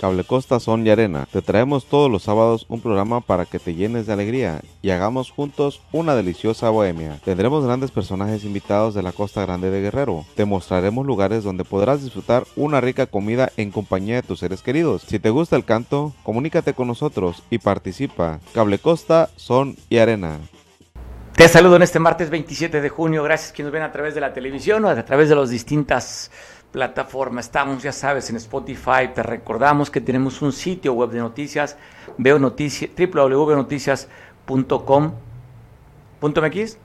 Cable Costa Son y Arena. Te traemos todos los sábados un programa para que te llenes de alegría y hagamos juntos una deliciosa bohemia. Tendremos grandes personajes invitados de la Costa Grande de Guerrero. Te mostraremos lugares donde podrás disfrutar una rica comida en compañía de tus seres queridos. Si te gusta el canto, comunícate con nosotros y participa. Cable Costa Son y Arena. Te saludo en este martes 27 de junio. Gracias que nos ven a través de la televisión o a través de las distintas plataformas. Estamos, ya sabes, en Spotify. Te recordamos que tenemos un sitio web de noticias, veo noticias, www.noticias.com. .mx?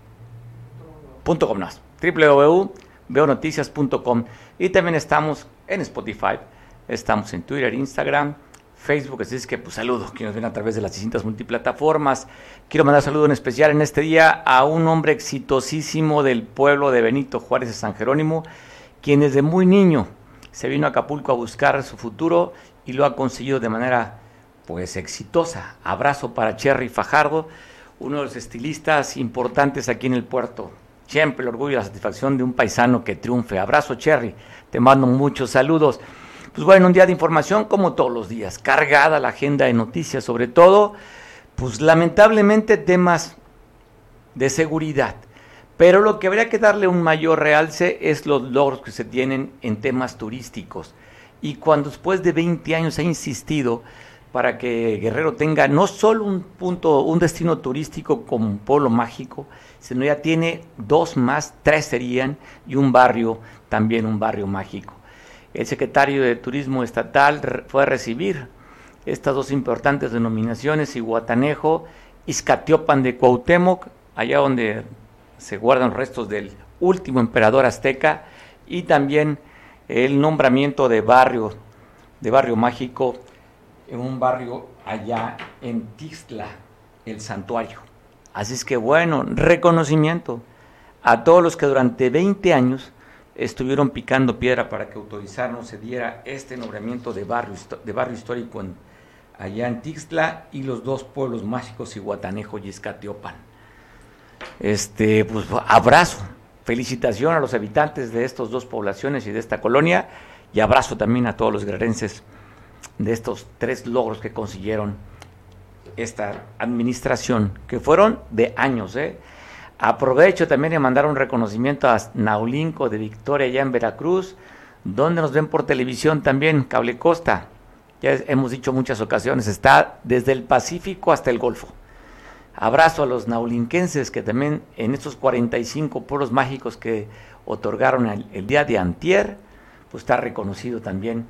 .com, no, www.veonoticias.com. Y también estamos en Spotify, estamos en Twitter, Instagram, Facebook, así es que pues saludos que nos ven a través de las distintas multiplataformas. Quiero mandar saludo en especial en este día a un hombre exitosísimo del pueblo de Benito Juárez de San Jerónimo, quien desde muy niño se vino a Acapulco a buscar su futuro y lo ha conseguido de manera pues exitosa. Abrazo para Cherry Fajardo, uno de los estilistas importantes aquí en el puerto. Siempre el orgullo y la satisfacción de un paisano que triunfe. Abrazo Cherry, te mando muchos saludos. Pues bueno, un día de información como todos los días, cargada la agenda de noticias, sobre todo, pues lamentablemente temas de seguridad. Pero lo que habría que darle un mayor realce es los logros que se tienen en temas turísticos. Y cuando después de 20 años ha insistido para que Guerrero tenga no solo un punto, un destino turístico como un pueblo mágico, sino ya tiene dos más, tres serían, y un barrio, también un barrio mágico el secretario de Turismo Estatal fue a recibir estas dos importantes denominaciones, Iguatanejo, Izcatiopan de Cuauhtémoc, allá donde se guardan restos del último emperador azteca, y también el nombramiento de barrio, de barrio mágico, en un barrio allá en Tixla, el santuario. Así es que bueno, reconocimiento a todos los que durante 20 años estuvieron picando piedra para que autorizarnos se diera este nombramiento de barrio, de barrio histórico allá en Tixtla y los dos pueblos mágicos, Iguatanejo y Escatiopan. Este, pues abrazo, felicitación a los habitantes de estas dos poblaciones y de esta colonia y abrazo también a todos los guerrerenses de estos tres logros que consiguieron esta administración, que fueron de años, ¿eh? Aprovecho también de mandar un reconocimiento a Naulinco de Victoria, allá en Veracruz, donde nos ven por televisión también, Cable Costa. Ya hemos dicho muchas ocasiones, está desde el Pacífico hasta el Golfo. Abrazo a los naulinquenses que también en estos 45 pueblos mágicos que otorgaron el, día de Antier, pues está reconocido también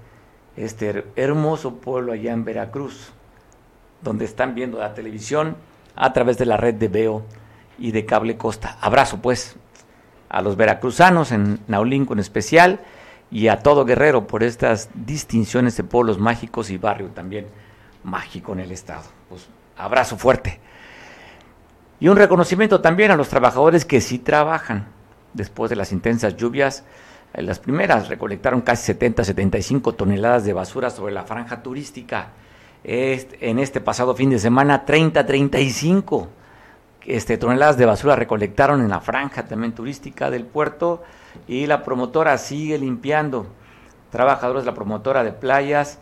este hermoso pueblo allá en Veracruz, donde están viendo la televisión a través de la red de Veo y de Cable Costa. Abrazo pues a los veracruzanos en Naulinco en especial y a todo Guerrero por estas distinciones de pueblos mágicos y barrio también mágico en el estado. Pues abrazo fuerte. Y un reconocimiento también a los trabajadores que sí trabajan. Después de las intensas lluvias, eh, las primeras recolectaron casi 70, 75 toneladas de basura sobre la franja turística. en este pasado fin de semana, 30, 35 este, toneladas de basura recolectaron en la franja también turística del puerto y la promotora sigue limpiando. Trabajadores de la promotora de playas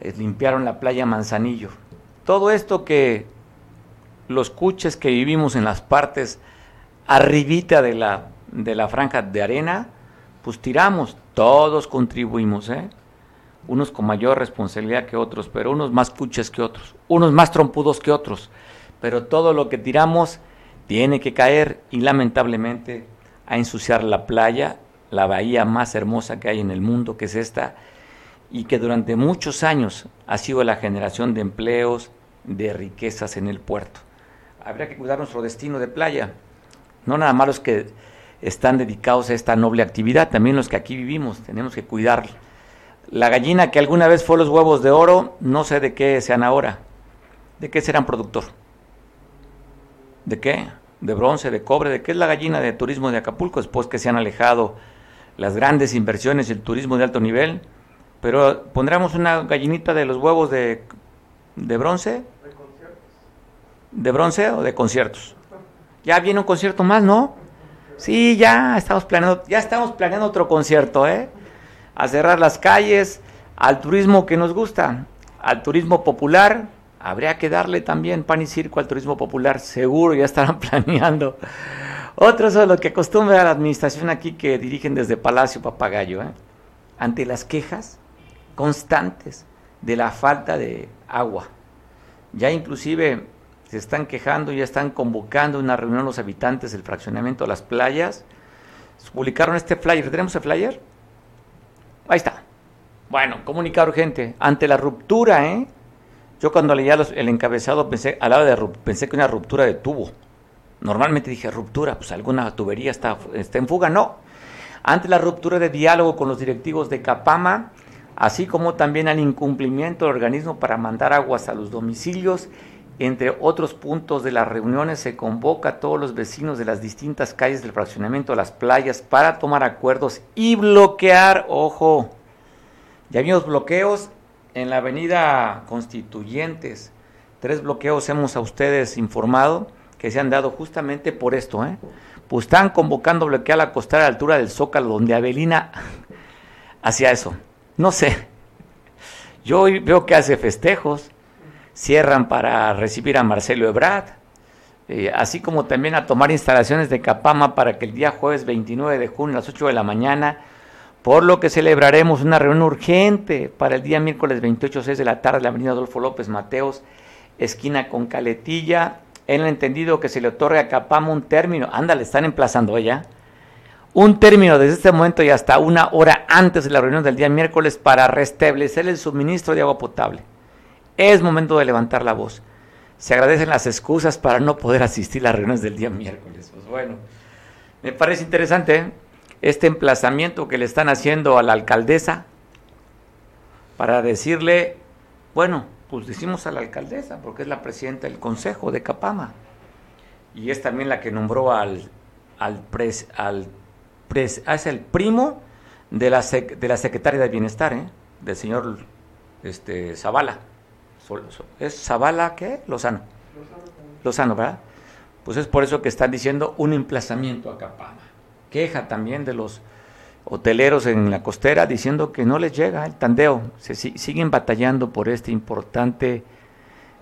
eh, limpiaron la playa Manzanillo. Todo esto que los cuches que vivimos en las partes arribita de la, de la franja de arena, pues tiramos, todos contribuimos, ¿eh? unos con mayor responsabilidad que otros, pero unos más cuches que otros, unos más trompudos que otros pero todo lo que tiramos tiene que caer y lamentablemente a ensuciar la playa, la bahía más hermosa que hay en el mundo, que es esta, y que durante muchos años ha sido la generación de empleos, de riquezas en el puerto. Habría que cuidar nuestro destino de playa, no nada más los que están dedicados a esta noble actividad, también los que aquí vivimos, tenemos que cuidar. La gallina que alguna vez fue los huevos de oro, no sé de qué sean ahora, de qué serán productor. ¿De qué? De bronce, de cobre, ¿de qué es la gallina de turismo de Acapulco? Después que se han alejado las grandes inversiones y el turismo de alto nivel. Pero pondremos una gallinita de los huevos de, de bronce. De conciertos. ¿De bronce o de conciertos? Ya viene un concierto más, ¿no? Sí, ya estamos planeando, ya estamos planeando otro concierto, ¿eh? A cerrar las calles, al turismo que nos gusta. al turismo popular, habría que darle también pan y circo al turismo popular, seguro ya estarán planeando. Otros son los que acostumbra la administración aquí que dirigen desde Palacio Papagayo, ¿eh? ante las quejas constantes de la falta de agua. Ya inclusive se están quejando, ya están convocando una reunión los habitantes del fraccionamiento de las playas. Publicaron este flyer. ¿Tenemos el flyer? Ahí está. Bueno, comunicar urgente. Ante la ruptura, ¿eh? Yo cuando leía el encabezado pensé, lado de pensé que una ruptura de tubo. Normalmente dije ruptura, pues alguna tubería está, está en fuga. No. Ante la ruptura de diálogo con los directivos de Capama, así como también al incumplimiento del organismo para mandar aguas a los domicilios. Entre otros puntos de las reuniones se convoca a todos los vecinos de las distintas calles del fraccionamiento de las playas para tomar acuerdos y bloquear, ojo, ya vimos bloqueos en la avenida Constituyentes, tres bloqueos hemos a ustedes informado que se han dado justamente por esto, ¿eh? Pues están convocando bloquear la costera a la altura del Zócalo, donde Avelina hacía eso. No sé. Yo veo que hace festejos, cierran para recibir a Marcelo Ebrard, eh, así como también a tomar instalaciones de Capama para que el día jueves 29 de junio a las 8 de la mañana, por lo que celebraremos una reunión urgente para el día miércoles 28 6 de la tarde en la avenida Adolfo López Mateos, esquina con Caletilla, en el entendido que se le otorga a Capama un término, ándale, están emplazando ella, un término desde este momento y hasta una hora antes de la reunión del día miércoles para restablecer el suministro de agua potable. Es momento de levantar la voz. Se agradecen las excusas para no poder asistir a las reuniones del día miércoles. Pues bueno, me parece interesante este emplazamiento que le están haciendo a la alcaldesa para decirle, bueno, pues decimos a la alcaldesa, porque es la presidenta del consejo de Capama. Y es también la que nombró al, al, pres, al es el primo de la, de la secretaria de Bienestar, ¿eh? del señor este, Zavala. ¿Es Zavala qué? Lozano. Lozano, ¿verdad? Pues es por eso que están diciendo un emplazamiento a Capama. Queja también de los hoteleros en la costera diciendo que no les llega el tandeo. Se siguen batallando por este importante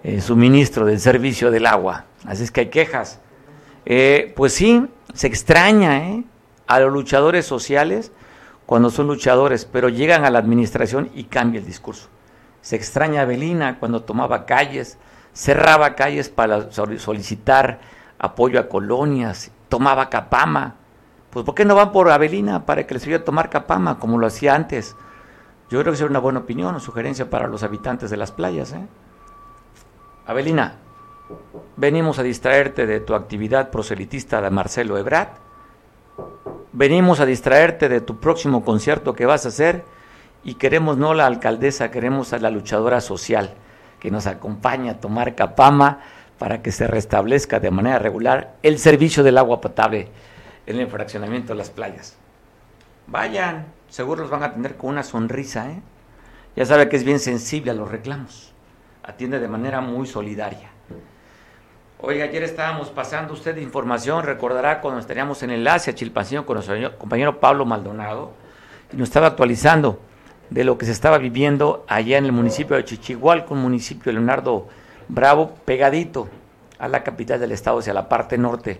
eh, suministro del servicio del agua. Así es que hay quejas. Eh, pues sí, se extraña, ¿eh? a los luchadores sociales cuando son luchadores, pero llegan a la administración y cambia el discurso. Se extraña a cuando tomaba calles, cerraba calles para solicitar apoyo a colonias, tomaba Capama. Pues ¿por qué no van por Avelina para que les ayude a tomar Capama como lo hacía antes? Yo creo que sería una buena opinión o sugerencia para los habitantes de las playas. ¿eh? Avelina, venimos a distraerte de tu actividad proselitista de Marcelo Ebrat venimos a distraerte de tu próximo concierto que vas a hacer y queremos no la alcaldesa, queremos a la luchadora social que nos acompaña a tomar Capama para que se restablezca de manera regular el servicio del agua potable en el fraccionamiento de las playas. Vayan, seguro los van a tener con una sonrisa, ¿eh? Ya sabe que es bien sensible a los reclamos. Atiende de manera muy solidaria. Oiga, ayer estábamos pasando usted información, recordará cuando estaríamos en enlace a Chilpancingo con nuestro compañero Pablo Maldonado, y nos estaba actualizando de lo que se estaba viviendo allá en el municipio de Chichihualco, un municipio de Leonardo Bravo, pegadito a la capital del estado, hacia la parte norte.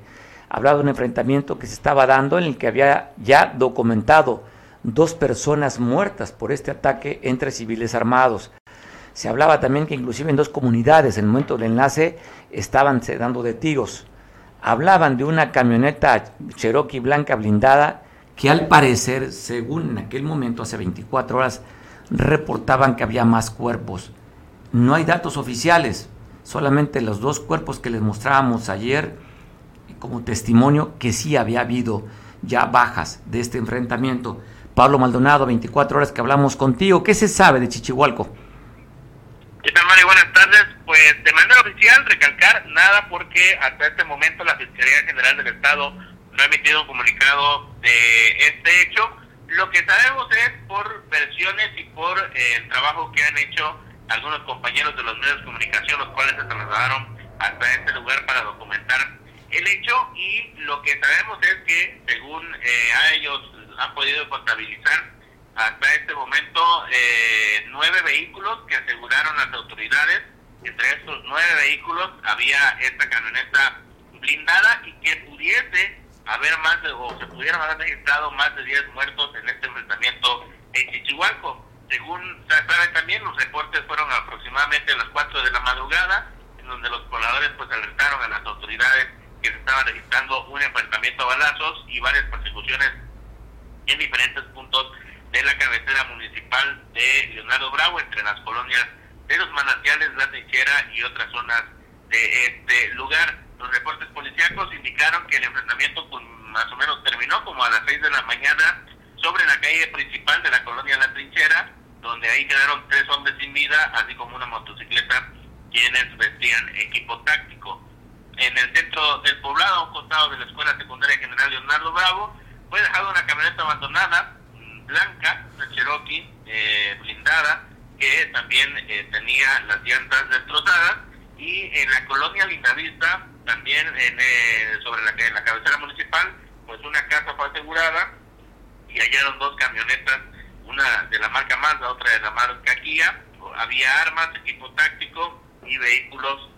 Hablaba de un enfrentamiento que se estaba dando en el que había ya documentado dos personas muertas por este ataque entre civiles armados. Se hablaba también que inclusive en dos comunidades, en el momento del enlace, estaban dando de tiros. Hablaban de una camioneta Cherokee blanca blindada que al parecer, según en aquel momento, hace 24 horas, reportaban que había más cuerpos. No hay datos oficiales, solamente los dos cuerpos que les mostrábamos ayer como testimonio que sí había habido ya bajas de este enfrentamiento. Pablo Maldonado, 24 horas que hablamos contigo. ¿Qué se sabe de Chichihualco? ¿Qué? Buenas tardes. Pues de manera oficial, recalcar nada porque hasta este momento la Fiscalía General del Estado no ha emitido un comunicado de este hecho. Lo que sabemos es por versiones y por eh, el trabajo que han hecho algunos compañeros de los medios de comunicación, los cuales se trasladaron hasta este lugar para documentar el hecho y lo que sabemos es que según eh, a ellos han podido contabilizar hasta este momento eh, nueve vehículos que aseguraron las autoridades. Entre estos nueve vehículos había esta camioneta blindada y que pudiese haber más de, o se pudieran haber registrado más de 10 muertos en este enfrentamiento en Chichihualco. Según sabe también, los reportes fueron aproximadamente a las 4 de la madrugada, en donde los pobladores pues alertaron a las autoridades que se estaba registrando un enfrentamiento a balazos y varias persecuciones en diferentes puntos de la cabecera municipal de Leonardo Bravo, entre las colonias de los manantiales, la trinchera y otras zonas de este lugar. Los reportes policíacos indicaron que el enfrentamiento más o menos terminó como a las 6 de la mañana sobre la calle principal de la colonia La Trinchera, donde ahí quedaron tres hombres sin vida, así como una motocicleta, quienes vestían equipo táctico. En el centro del poblado, a un costado de la Escuela Secundaria General Leonardo Bravo, fue dejada una camioneta abandonada, mm, blanca, una Cherokee, eh, blindada, que también eh, tenía las llantas destrozadas, y en la colonia Lindavista, también en, eh, sobre la, cabecera municipal, pues una casa fue asegurada y hallaron dos camionetas, una de la marca Mazda, otra de la marca Kia. Había armas, equipo táctico y vehículos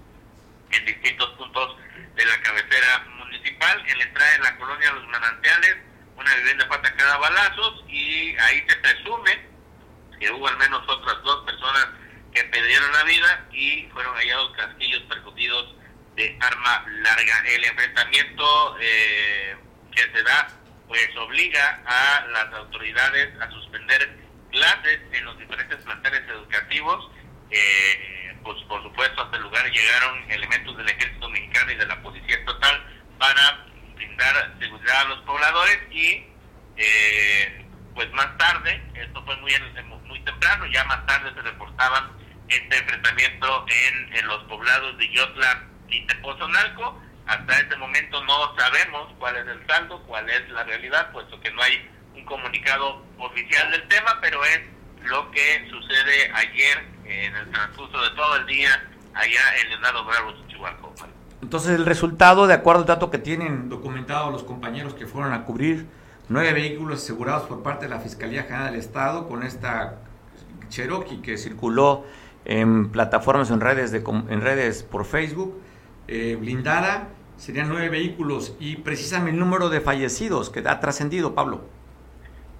en distintos puntos de la cabecera municipal. En la entrada de la colonia Los Manantiales, una vivienda fue atacada a balazos y ahí se presume que hubo al menos otras dos personas que perdieron la vida y fueron hallados casquillos percutidos de arma larga. El enfrentamiento eh, que se da pues obliga a las autoridades a suspender clases en los diferentes planteles educativos. Eh, pues por supuesto hasta el lugar llegaron elementos del ejército mexicano y de la policía estatal para brindar seguridad a los pobladores y eh, pues más tarde, esto fue muy, muy temprano, ya más tarde se reportaban este enfrentamiento en, en los poblados de Yotla y Tepozonalco. Hasta este momento no sabemos cuál es el saldo, cuál es la realidad, puesto que no hay un comunicado oficial del tema, pero es lo que sucede ayer en el transcurso de todo el día allá en Leonardo Bravo, Chihuahua. Entonces el resultado, de acuerdo al dato que tienen documentado los compañeros que fueron a cubrir, nueve vehículos asegurados por parte de la Fiscalía General del Estado con esta Cherokee que circuló en plataformas en redes de en redes por Facebook eh, blindada serían nueve vehículos y precisamente el número de fallecidos que ha trascendido Pablo.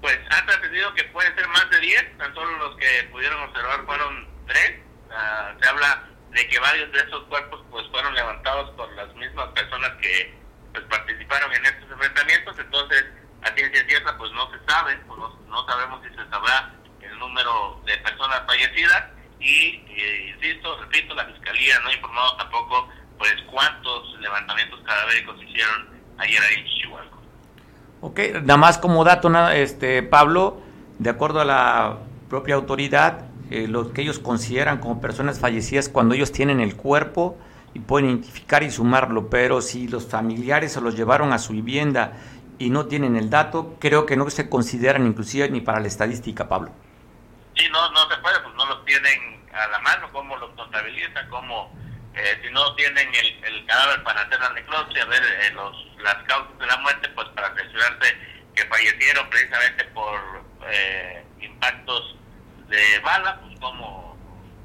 Pues ha trascendido que puede ser más de 10 tan solo los que pudieron observar fueron tres. Uh, se habla de que varios de esos cuerpos pues fueron levantados por las mismas personas que pues participaron en estos enfrentamientos. Entonces a ciencia cierta pues no se sabe pues, no, no sabemos si se sabrá el número de personas fallecidas. Y, eh, insisto, repito, la Fiscalía no ha informado tampoco pues cuántos levantamientos cadavéricos hicieron ayer ahí en Chihuahua. Ok, nada más como dato, este Pablo, de acuerdo a la propia autoridad, eh, lo que ellos consideran como personas fallecidas cuando ellos tienen el cuerpo y pueden identificar y sumarlo, pero si los familiares se los llevaron a su vivienda y no tienen el dato, creo que no se consideran inclusive ni para la estadística, Pablo. Sí, no, no se puede, pues no los tienen a la mano, cómo los contabiliza, cómo, eh, si no tienen el, el, cadáver para hacer la necropsia, ver eh, los, las causas de la muerte, pues para asegurarse que fallecieron precisamente por eh, impactos de bala, pues como,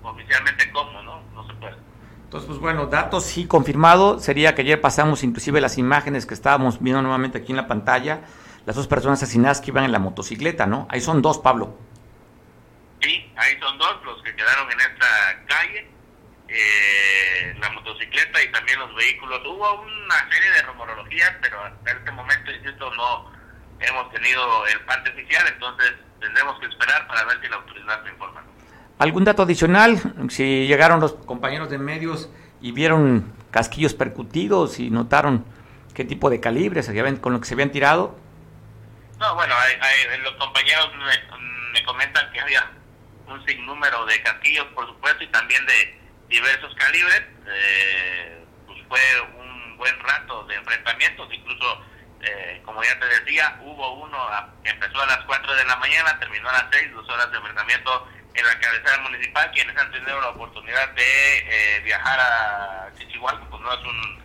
oficialmente cómo, ¿no? No se puede. Entonces, pues bueno, datos sí confirmado, sería que ayer pasamos inclusive las imágenes que estábamos viendo nuevamente aquí en la pantalla, las dos personas asesinadas que iban en la motocicleta, ¿no? Ahí son dos, Pablo. Sí, ahí son dos los que quedaron en esta calle, eh, la motocicleta y también los vehículos. Hubo una serie de rumorologías, pero hasta este momento, insisto, no hemos tenido el parte oficial, entonces tendremos que esperar para ver si la autoridad se informa. ¿Algún dato adicional? Si llegaron los compañeros de medios y vieron casquillos percutidos y notaron qué tipo de calibres con lo que se habían tirado. No, bueno, hay, hay, los compañeros me, me comentan que había un sinnúmero de casquillos, por supuesto, y también de diversos calibres. Eh, pues fue un buen rato de enfrentamientos, incluso, eh, como ya te decía, hubo uno que empezó a las 4 de la mañana, terminó a las 6, dos horas de enfrentamiento en la cabecera municipal, quienes han tenido la oportunidad de eh, viajar a Chichihualco, pues no es un,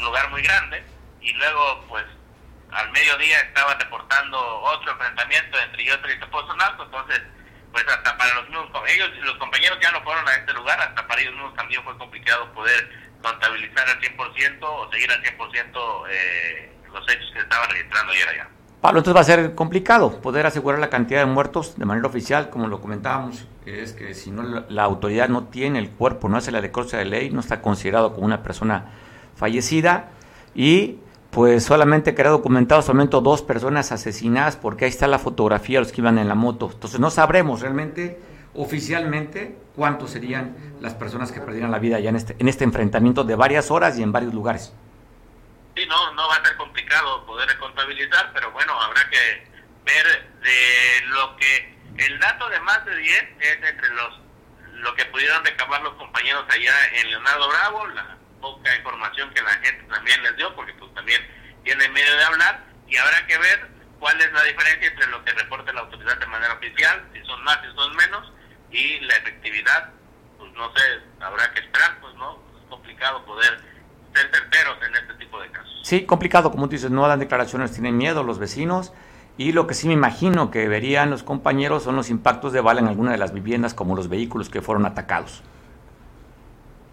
lugar muy grande, y luego, pues, al mediodía estaban reportando otro enfrentamiento entre Yotri y Tepozonalco, entonces pues hasta para los mismos ellos los compañeros ya no fueron a este lugar, hasta para ellos mismos también fue complicado poder contabilizar al 100% o seguir al 100% eh, los hechos que estaban registrando ayer allá. Pablo, entonces va a ser complicado poder asegurar la cantidad de muertos de manera oficial, como lo comentábamos, es que si no la, autoridad no tiene el cuerpo, no hace la decrocia de ley, no está considerado como una persona fallecida y pues solamente queda documentado solamente dos personas asesinadas porque ahí está la fotografía de los que iban en la moto. Entonces no sabremos realmente oficialmente cuántos serían las personas que perdieran la vida ya en este, en este enfrentamiento de varias horas y en varios lugares. Sí, no, no va a ser complicado poder contabilizar, pero bueno, habrá que ver de lo que el dato de más de 10 es entre los lo que pudieron recabar los compañeros allá en Leonardo Bravo, la poca información que la gente también les dio, porque pues también tiene medio de hablar, y habrá que ver cuál es la diferencia entre lo que reporte la autoridad de manera oficial, si son más, si son menos, y la efectividad, pues no sé, habrá que esperar, pues no, es complicado poder ser certeros en este tipo de casos. Sí, complicado, como tú dices, no dan declaraciones, tienen miedo los vecinos. Y lo que sí me imagino que verían los compañeros son los impactos de bala en alguna de las viviendas, como los vehículos que fueron atacados.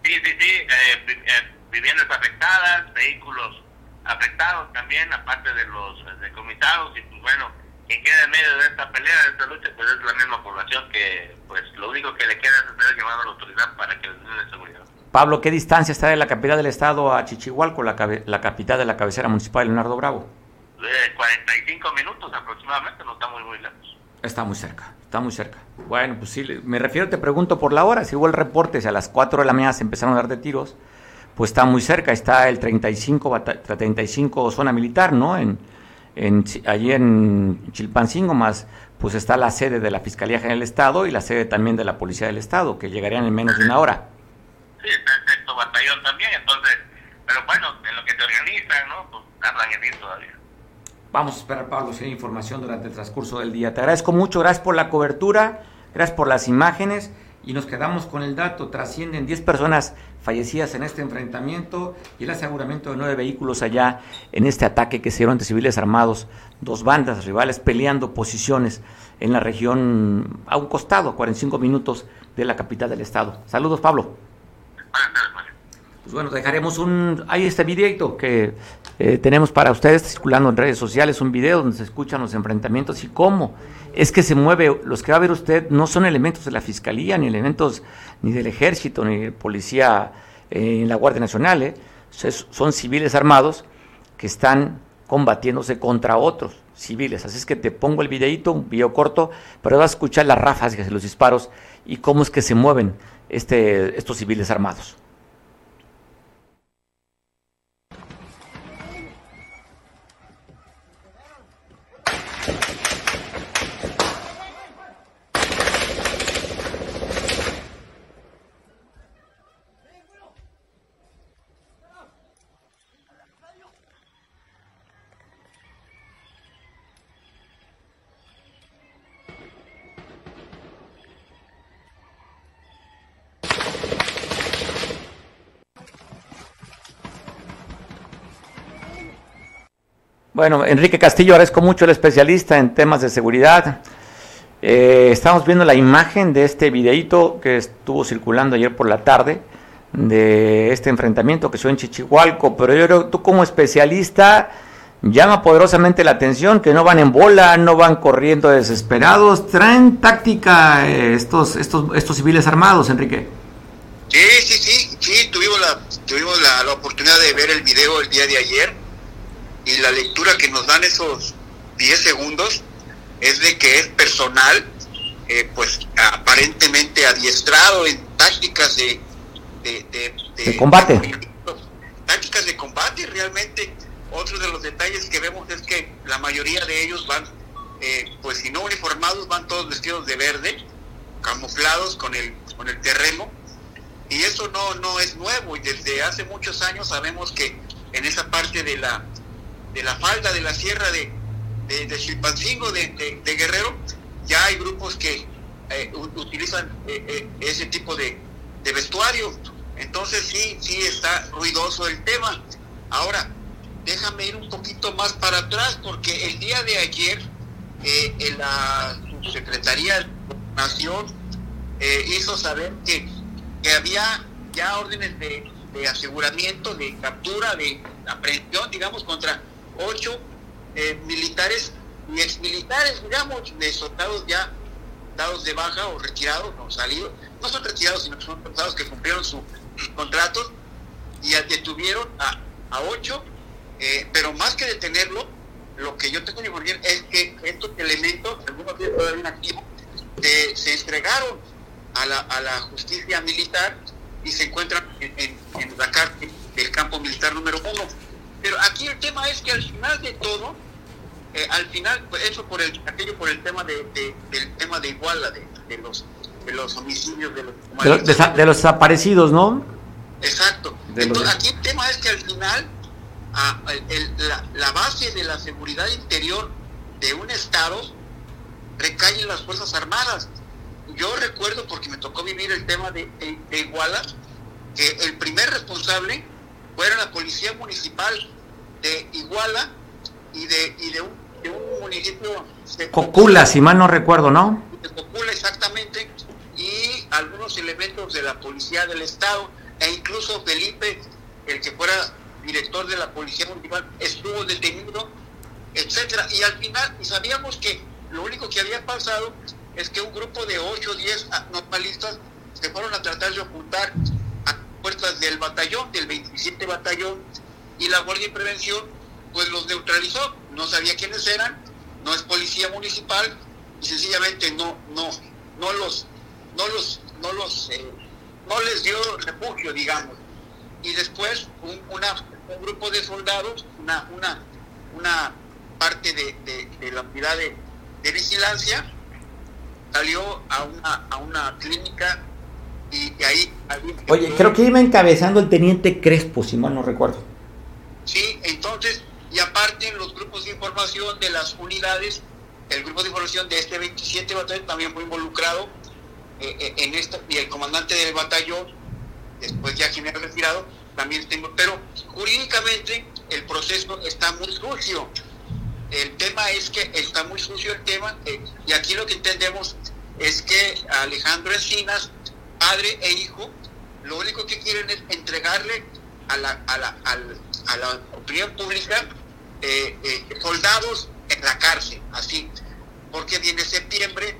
Sí, sí, sí, eh, eh, viviendas afectadas, vehículos afectados también, aparte de los decomitados, y pues bueno, quien queda en medio de esta pelea, de esta lucha, pues es la misma población que, pues lo único que le queda es estar llamando a la autoridad para que les den seguridad. Pablo, ¿qué distancia está de la capital del estado a Chichihualco, la, la capital de la cabecera municipal de Leonardo Bravo? De 45 minutos aproximadamente, no está muy, muy lejos. Está muy cerca, está muy cerca. Bueno, pues sí, me refiero, te pregunto por la hora, si hubo el reporte, si a las 4 de la mañana se empezaron a dar de tiros, pues está muy cerca, está el 35, 35 zona militar, ¿no? En, en, allí en Chilpancingo, más pues está la sede de la Fiscalía General del Estado y la sede también de la Policía del Estado, que llegarían en menos de una hora sí, está el sexto batallón también, entonces, pero bueno, en lo que se organizan, ¿no? Pues tardan en ir todavía. Vamos a esperar, Pablo, si hay información durante el transcurso del día. Te agradezco mucho, gracias por la cobertura, gracias por las imágenes y nos quedamos con el dato. Trascienden 10 personas fallecidas en este enfrentamiento y el aseguramiento de nueve vehículos allá en este ataque que se dieron entre civiles armados, dos bandas rivales peleando posiciones en la región a un costado, 45 minutos de la capital del estado. Saludos, Pablo. Pues bueno, dejaremos un... Hay este videito que eh, tenemos para ustedes circulando en redes sociales, un video donde se escuchan los enfrentamientos y cómo es que se mueve. Los que va a ver usted no son elementos de la Fiscalía, ni elementos ni del Ejército, ni de Policía eh, en la Guardia Nacional. Eh. Son civiles armados que están combatiéndose contra otros civiles. Así es que te pongo el videito, un video corto, pero vas a escuchar las ráfagas los disparos y cómo es que se mueven este, estos civiles armados. Bueno, Enrique Castillo, agradezco mucho el especialista en temas de seguridad. Eh, estamos viendo la imagen de este videíto que estuvo circulando ayer por la tarde de este enfrentamiento que fue en Chichihualco, pero yo creo que tú como especialista llama poderosamente la atención que no van en bola, no van corriendo desesperados, traen táctica eh, estos, estos, estos civiles armados, Enrique. Sí, sí, sí, sí, tuvimos la, tuvimos la, la oportunidad de ver el video el día de ayer y la lectura que nos dan esos 10 segundos es de que es personal, eh, pues aparentemente adiestrado en tácticas de, de, combate. tácticas de combate, realmente. Otro de los detalles que vemos es que la mayoría de ellos van, eh, pues si no uniformados, van todos vestidos de verde, camuflados con el, con el terreno. Y eso no, no es nuevo y desde hace muchos años sabemos que en esa parte de la de la falda de la sierra de, de, Chilpancingo, de, Guerrero, ya hay grupos que eh, utilizan eh, eh, ese tipo de, vestuario. Entonces sí, sí está ruidoso el tema. Ahora, déjame ir un poquito más para atrás, porque el día de ayer eh, en la Secretaría de Nación hizo saber que, que había ya órdenes de, de, aseguramiento, de captura, de aprehensión, digamos, contra ocho eh, militares y exmilitares, digamos, de soldados ya dados de baja o retirados, no salidos, no son retirados, sino que son soldados que cumplieron sus contratos y detuvieron a, a ocho, eh, pero más que detenerlo, lo que yo tengo que informar es que estos elementos, algunos de ellos todavía activos, eh, se entregaron a la, a la justicia militar y se encuentran en, en, en la cárcel del campo militar número uno. Pero aquí el tema es que al final de todo, eh, al final, pues, eso por el, aquello por el tema de, de del tema de Iguala, de, de, los de los homicidios, de los, de los, de, de los desaparecidos, ¿no? Exacto. Entonces, aquí el tema es que al final a, el, la, la, base de la seguridad interior de un Estado recae en las Fuerzas Armadas. Yo recuerdo, porque me tocó vivir el tema de, de, de Iguala, que el primer responsable fuera la Policía Municipal de Iguala y de, y de, un, de un municipio... De Cocula, si mal no recuerdo, ¿no? De Cocula, exactamente, y algunos elementos de la Policía del Estado, e incluso Felipe, el que fuera director de la Policía Municipal, estuvo detenido, etcétera, y al final, y sabíamos que lo único que había pasado es que un grupo de 8 o 10 normalistas se fueron a tratar de ocultar puertas del batallón, del 27 batallón, y la Guardia de Prevención pues los neutralizó, no sabía quiénes eran, no es policía municipal, y sencillamente no, no, no los, no los, no los, eh, no les dio refugio, digamos. Y después un, un grupo de soldados, una, una, una parte de, de, de la unidad de, de, vigilancia, salió a una, a una clínica y, y ahí... Oye, creo que iba encabezando el teniente Crespo, si mal no recuerdo. Sí, entonces, y aparte en los grupos de información de las unidades, el grupo de información de este 27 batallón también fue involucrado eh, en esto, y el comandante del batallón, después ya general retirado, también tengo, pero jurídicamente el proceso está muy sucio. El tema es que está muy sucio el tema, eh, y aquí lo que entendemos es que Alejandro Encinas, padre e hijo, lo único que quieren es entregarle a la, a la, a la, a la opinión pública eh, eh, soldados en la cárcel, así, porque viene septiembre,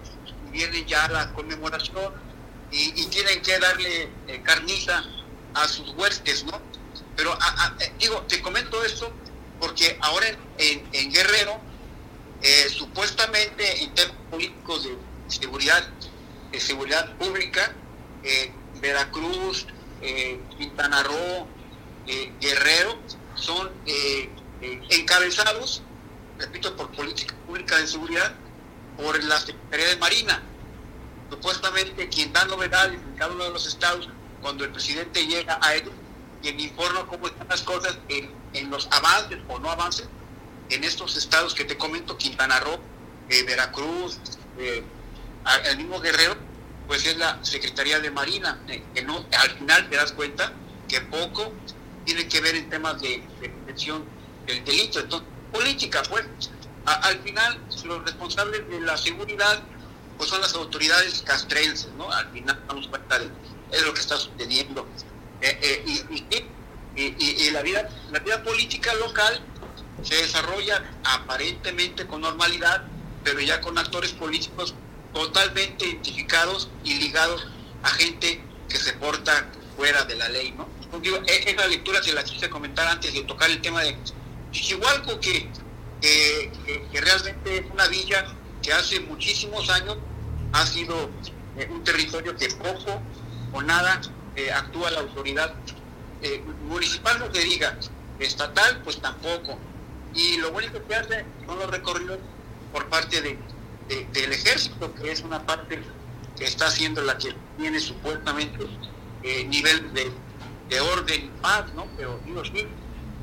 viene ya la conmemoración y, y tienen que darle eh, carniza a sus huestes, ¿no? Pero a, digo, te comento esto porque ahora en, en, en Guerrero, eh, supuestamente en temas políticos de seguridad, de seguridad pública, eh, Veracruz, eh, Quintana Roo, Guerrero, son encabezados, repito, por política pública de seguridad, por la Secretaría de Marina. Supuestamente quien da novedades en cada uno de los estados, cuando el presidente llega a ellos, quien informa cómo están las cosas en, en, los avances o no avances en estos estados que te comento, Quintana Roo, eh, Veracruz, eh, el mismo Guerrero, pues es la Secretaría de Marina, eh, que no, al final te das cuenta que poco tiene que ver en temas de, de del delito. Entonces, política, pues, al final los responsables de la seguridad pues son las autoridades castrenses, ¿no? Al final damos cuenta de es lo que está sucediendo. Eh, eh, y, y, y, y, la vida la vida política local se desarrolla aparentemente con normalidad, pero ya con actores políticos totalmente identificados y ligados a gente que se porta fuera de la ley, ¿no? Digo, es la lectura que la quise comentar antes de tocar el tema de Chichihualco, que, que, realmente es una villa que hace muchísimos años ha sido eh, un territorio que poco o nada eh, actúa la autoridad eh, municipal, no que diga, estatal, pues tampoco. Y lo único que hace son los recorridos por parte de, de, del ejército, que es una parte que está haciendo la que tiene supuestamente eh, nivel de, de orden y paz, ¿no? Pero digo, sí,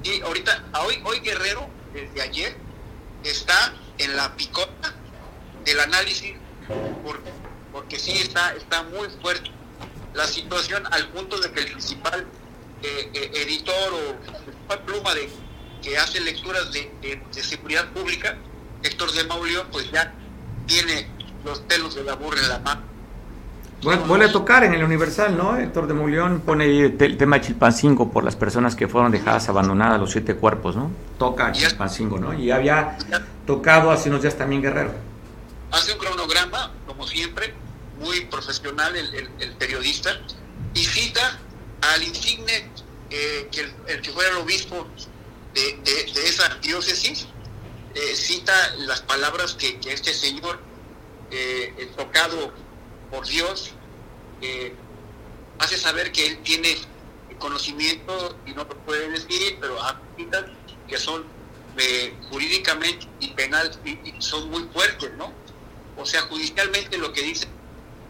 y ahorita, hoy, hoy Guerrero, desde ayer, está en la picota del análisis, por, porque sí está, está muy fuerte la situación al punto de que el principal eh, eh, editor o principal pluma de, que hace lecturas de, de, seguridad pública, Héctor de Mauleón, pues ya tiene los pelos de la burra en la mano. Vuelve a tocar en el Universal, ¿no? Héctor de Mauleón pone el tema de Chilpancingo por las personas que fueron dejadas abandonadas, los siete cuerpos, ¿no? Toca Chilpancingo, ¿no? Y había tocado hace unos días también Guerrero. Hace un cronograma, como siempre, muy profesional el, el, periodista, y cita al insigne eh, que el, que fuera el obispo de, de, esa diócesis, eh, cita las palabras que, que este señor, eh, tocado por Dios, hace saber que él tiene conocimiento y no lo puede decir, pero citas que son jurídicamente y penal y son muy fuertes, ¿no? O sea, judicialmente lo que dice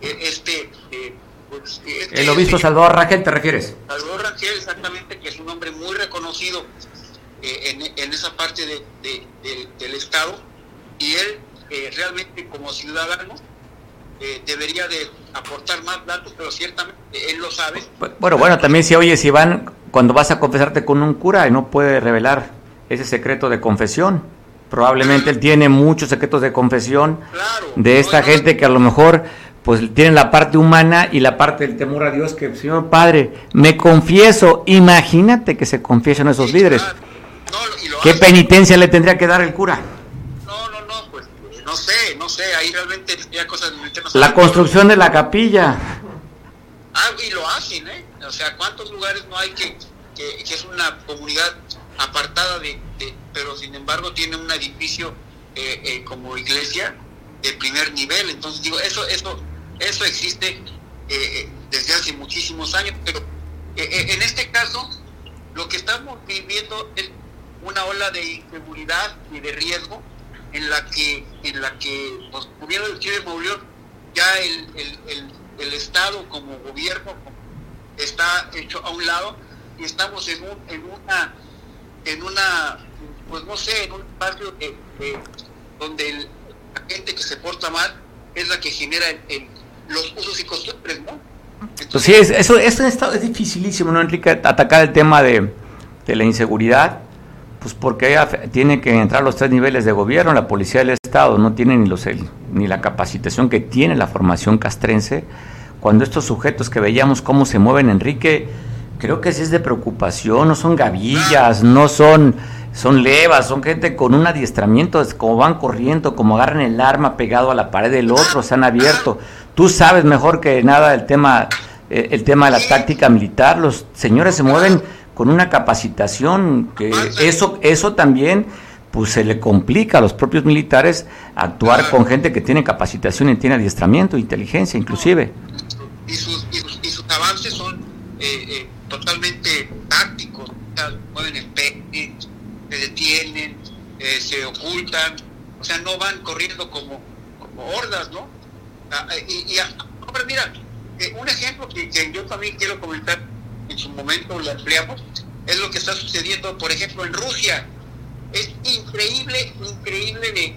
eh, este, eh, pues, este... El obispo Salvador Rangel, ¿te refieres? Salvador Rangel, exactamente, que es un hombre muy reconocido eh, en, esa parte del Estado, y él realmente como ciudadano debería de aportar más datos, pero ciertamente él lo sabe. Bueno, bueno, también si oye, si van, cuando vas a confesarte con un cura y no puede revelar ese secreto de confesión, Probablemente él tiene muchos secretos de confesión de esta gente que a lo mejor pues tienen la parte humana y la parte del temor a Dios que, Señor Padre, me confieso, imagínate que se confiesan esos líderes. ¿Qué penitencia le tendría que dar el cura? No, no, no, pues no sé, no sé, ahí realmente ya cosas... La construcción de la capilla. Ah, y lo hacen, ¿eh? O sea, ¿cuántos lugares no hay que, que, que es una comunidad apartada de, pero sin embargo tiene un edificio eh, eh, como iglesia de primer nivel. Entonces digo, eso, eso, eso existe eh, desde hace muchísimos años, pero en este caso lo que estamos viviendo es una ola de inseguridad y de riesgo en la que, en la que pues, gobierno del Chile Mauleón, ya el, el, el, Estado como gobierno está hecho a un lado y estamos en, un, en una en una, pues no sé, en un espacio donde la gente que se porta mal es la que genera los usos y costumbres, ¿no? pues sí, eso, eso es dificilísimo, ¿no, Enrique? Atacar el tema de, la inseguridad, pues porque tiene que entrar los tres niveles de gobierno, la policía del Estado no tiene ni, los, ni la capacitación que tiene la formación castrense, cuando estos sujetos que veíamos cómo se mueven, Enrique, creo que sí es de preocupación, no son gavillas, no son, son levas, son gente con un adiestramiento, es como van corriendo, como agarran el arma pegado a la pared del otro, se han abierto. Tú sabes mejor que nada el tema, eh, el tema de la táctica militar, los señores se mueven con una capacitación que eso, eso también pues se le complica a los propios militares actuar con gente que tiene capacitación y tiene adiestramiento, inteligencia inclusive. Y sus, y sus, avances son eh, eh, totalmente tácticos, mueven el peine, se detienen, eh, se ocultan, o sea, no van corriendo como, como hordas, ¿no? Ah, eh, y, ah, pero mira, eh, un ejemplo que, yo también quiero comentar, en su momento lo empleamos, es lo que está sucediendo, por ejemplo, en Rusia. Es increíble, increíble de,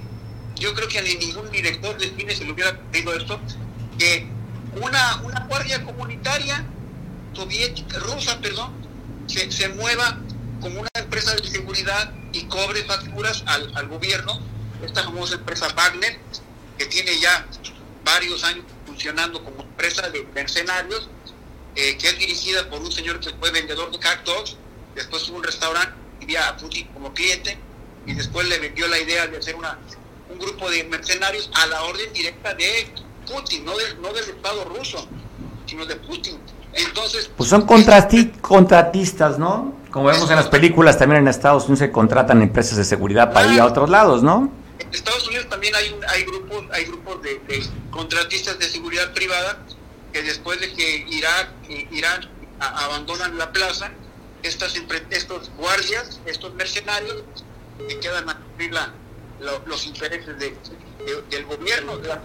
yo creo que a ningún director de cine se le hubiera pedido esto, que una, una guardia comunitaria soviética, rusa, perdón, se, se mueva como una empresa de seguridad y cobre facturas al, al gobierno, esta famosa empresa Wagner, que tiene ya varios años funcionando como empresa de mercenarios, eh, que es dirigida por un señor que fue vendedor de cat dogs, después tuvo un restaurante, vivía a Putin como cliente, y después le vendió la idea de hacer una, un grupo de mercenarios a la orden directa de Putin, no, no del Estado ruso, sino de Putin. Entonces, pues son contratistas, ¿no? Como vemos en las películas, también en Estados Unidos se contratan empresas de seguridad para ir a otros lados, ¿no? En Estados Unidos también hay, hay grupos, hay grupos de, contratistas de seguridad privada que después de que Irak, Irán abandonan la plaza, estas, estos guardias, estos mercenarios, que quedan a cumplir los intereses de, del gobierno, de la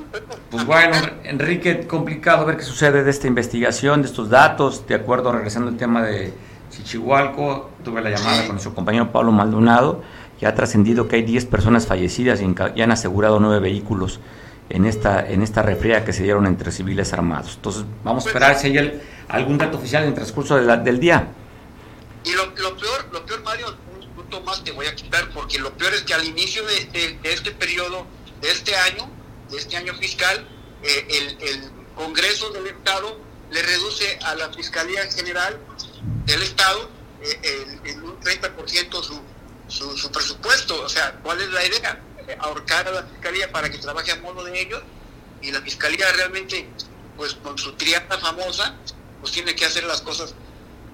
Pues bueno, Enrique, complicado ver qué sucede de esta investigación, de estos datos, de acuerdo, regresando al tema de Chichihualco, tuve la llamada con nuestro compañero Pablo Maldonado, que ha trascendido que hay 10 personas fallecidas y han asegurado 9 vehículos en esta, en esta refriega que se dieron entre civiles armados. Entonces, vamos a esperar si hay algún dato oficial en el transcurso del día. Y lo, peor, lo peor, Mario, punto más te voy a quitar, porque lo peor es que al inicio de, este periodo, de este año, de este año fiscal, eh, el, Congreso del Estado le reduce a la Fiscalía General del Estado eh, en un 30% su, su, su presupuesto. O sea, ¿cuál es la idea? Ahorcar a la Fiscalía para que trabaje a modo de ellos y la Fiscalía realmente, pues con su triada famosa, pues tiene que hacer las cosas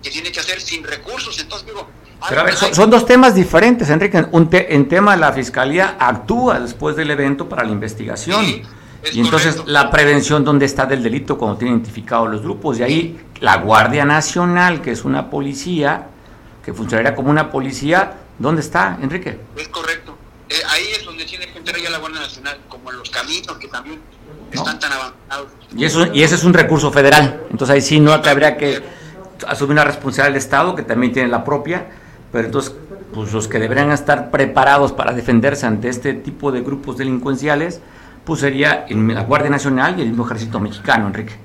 que tiene que hacer sin recursos. Entonces digo... Pero a ver, son, dos temas diferentes, Enrique. Un en tema la Fiscalía actúa después del evento para la investigación. y entonces la prevención, ¿dónde está del delito cuando tiene identificados los grupos? Y ahí la Guardia Nacional, que es una policía, que funcionaría como una policía, ¿dónde está, Enrique? Es correcto. Eh, ahí es donde tiene que entrar ya la Guardia Nacional, como en los caminos que también están tan avanzados. Y, eso, y ese es un recurso federal. Entonces ahí sí no habría que asumir una responsabilidad del Estado, que también tiene la propia, pero entonces pues los que deberían estar preparados para defenderse ante este tipo de grupos delincuenciales, pues sería la Guardia Nacional y el mismo Ejército Mexicano, Enrique.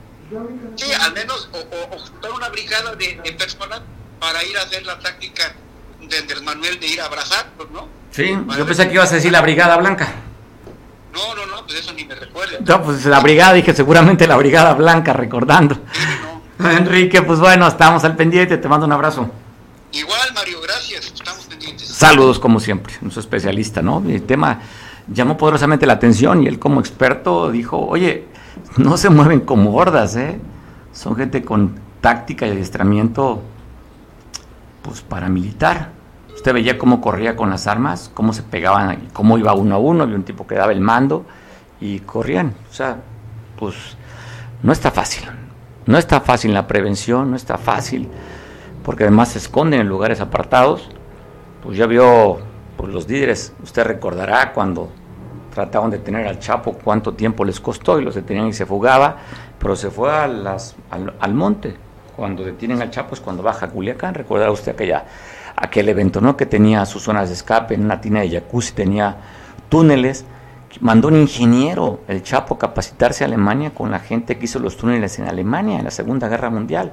Sí, al menos, o, juntar una brigada de, personas para ir a hacer la táctica del Manuel de ir a abrazar, ¿no? Sí, yo pensé que ibas a decir la Brigada Blanca. No, no, no, pues eso ni me recuerda. No, pues la Brigada, dije seguramente la Brigada Blanca, recordando. Enrique, pues bueno, estamos al pendiente, te mando un abrazo. Igual, Mario, gracias, estamos pendientes. Saludos como siempre, nuestro especialista, ¿no? El tema llamó poderosamente la atención y él como experto dijo, oye, no se mueven como hordas, ¿eh? Son gente con táctica y adiestramiento, pues paramilitar. Usted veía cómo corría con las armas, cómo se pegaban, cómo iba uno a uno, había un tipo que daba el mando y corrían. O sea, pues no está fácil. No está fácil la prevención, no está fácil, porque además se esconden en lugares apartados. Pues ya vio pues los líderes, usted recordará cuando trataban de tener al Chapo cuánto tiempo les costó y los detenían y se fugaba, pero se fue a las, al, monte. Cuando detienen al Chapo es cuando baja a Culiacán, recordará usted aquella, aquel evento, ¿no? Que tenía sus zonas de escape, en una tina de jacuzzi tenía túneles mandó un ingeniero, el Chapo, capacitarse a Alemania con la gente que hizo los túneles en Alemania en la Segunda Guerra Mundial.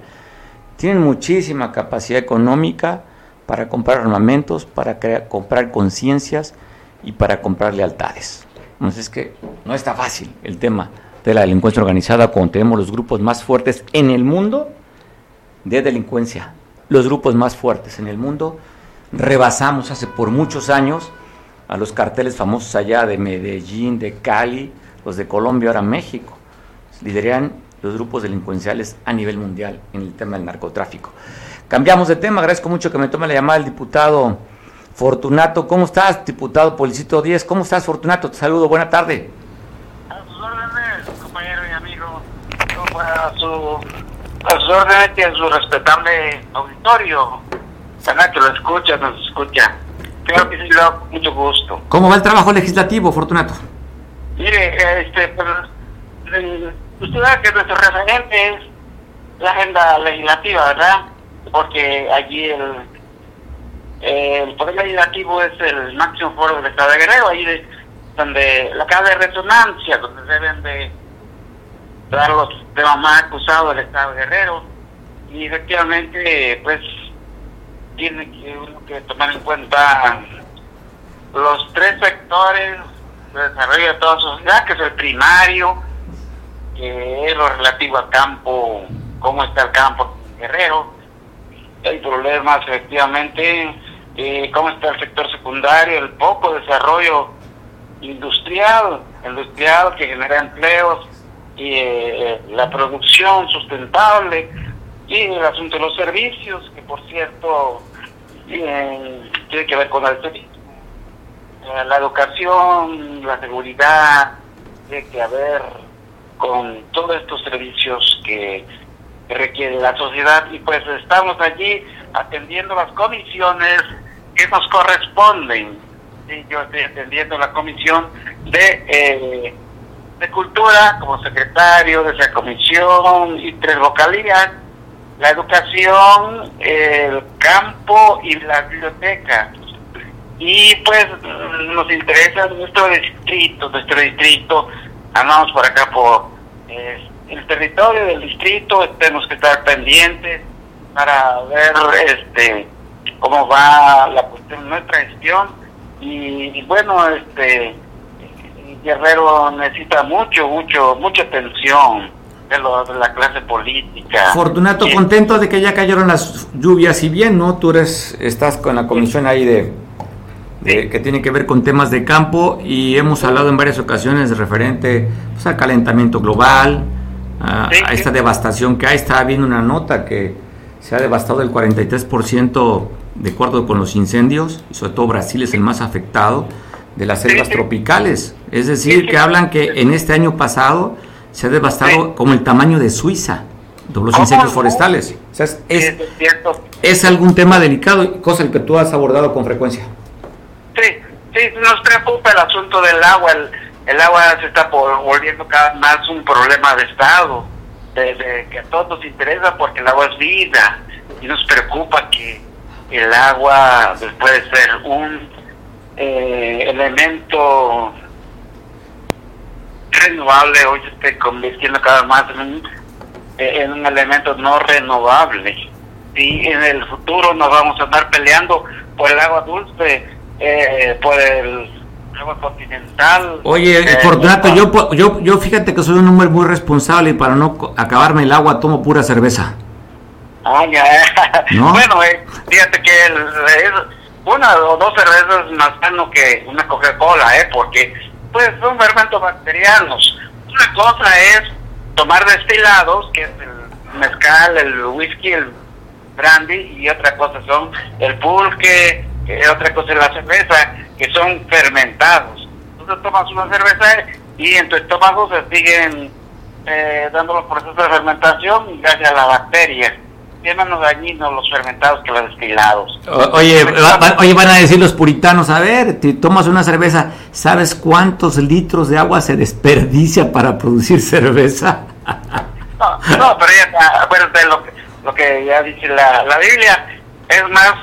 Tienen muchísima capacidad económica para comprar armamentos, para comprar conciencias y para comprar lealtades. Entonces es que no está fácil el tema de la delincuencia organizada cuando tenemos los grupos más fuertes en el mundo de delincuencia. Los grupos más fuertes en el mundo rebasamos hace por muchos años a los carteles famosos allá de Medellín, de Cali, los de Colombia, ahora México. Lideran los grupos delincuenciales a nivel mundial en el tema del narcotráfico. Cambiamos de tema, agradezco mucho que me tome la llamada el diputado Fortunato. ¿Cómo estás, diputado Policito 10? ¿Cómo estás, Fortunato? Te saludo, buena tarde. A sus órdenes, compañero y amigo. A, su, a sus órdenes y a su respetable auditorio. Sana que lo escucha, nos escucha. Claro que sí, lo mucho gusto. ¿Cómo va el trabajo legislativo, Fortunato? Mire, este, pues, usted sabe que nuestro referente es la agenda legislativa, ¿verdad? Porque allí el, el Poder Legislativo es el máximo foro del Estado de Guerrero, ahí de, donde la casa de resonancia, donde deben de dar los temas más acusados del Estado Guerrero. Y efectivamente, pues tiene que uno que tomar en cuenta los tres sectores de desarrollo de toda sociedad, que es el primario, que es lo relativo al campo, cómo está el campo guerrero, hay problemas efectivamente, eh, cómo está el sector secundario, el poco desarrollo industrial, industrial que genera empleos y eh, la producción sustentable y el asunto de los servicios, que por cierto tiene que ver con el turismo, eh, la educación, la seguridad, tiene que haber con todos estos servicios que, requiere la sociedad y pues estamos allí atendiendo las comisiones que nos corresponden. yo estoy atendiendo la comisión de, eh, de cultura como secretario de esa comisión y tres vocalías la educación, el campo y la biblioteca. Y pues nos interesa nuestro distrito, nuestro distrito, andamos por acá por eh, el territorio del distrito, tenemos que estar pendientes para ver este cómo va la cuestión nuestra gestión. Y, bueno, este Guerrero necesita mucho, mucho, mucha atención de, lo, de la clase política. Fortunato, contento de que ya cayeron las lluvias y bien, ¿no? Tú eres, estás con la comisión ahí de, que tiene que ver con temas de campo y hemos hablado en varias ocasiones referente pues, al calentamiento global, a, a, esta devastación que hay. Estaba viendo una nota que se ha devastado el 43% de acuerdo con los incendios, y sobre todo Brasil es el más afectado de las selvas tropicales. Es decir, que hablan que en este año pasado se ha devastado como el tamaño de Suiza de los incendios forestales. O sea, es, es, algún tema delicado, cosa que tú has abordado con frecuencia. Sí, sí, nos preocupa el asunto del agua. El, el agua se está volviendo cada vez más un problema de Estado, de, que a todos nos interesa porque el agua es vida y nos preocupa que el agua puede ser un eh, elemento renovable, hoy se esté convirtiendo cada vez más en un, eh, en un elemento no renovable. Y en el futuro nos vamos a andar peleando por el agua dulce, eh, por el agua continental. Oye, eh, Fortunato, yo, yo, yo fíjate que soy un hombre muy responsable y para no acabarme el agua tomo pura cerveza. Ah, ya. Bueno, eh, fíjate que el, una o dos cervezas más sano que una Coca-Cola, ¿eh? Porque pues son fermentos bacterianos. Una cosa es tomar destilados, que es el mezcal, el whisky, el brandy, y otra cosa son el pulque, que otra cosa es la cerveza, que son fermentados. Entonces tomas una cerveza y en tu estómago se siguen eh, dando los procesos de fermentación gracias a la bacteria tienen menos dañinos los fermentados que los destilados. oye, oye, van a decir los puritanos, a ver, te tomas una cerveza, ¿sabes cuántos litros de agua se desperdicia para producir cerveza? no, no, pero ya, acuérdate lo lo que ya dice la, la Biblia, es más,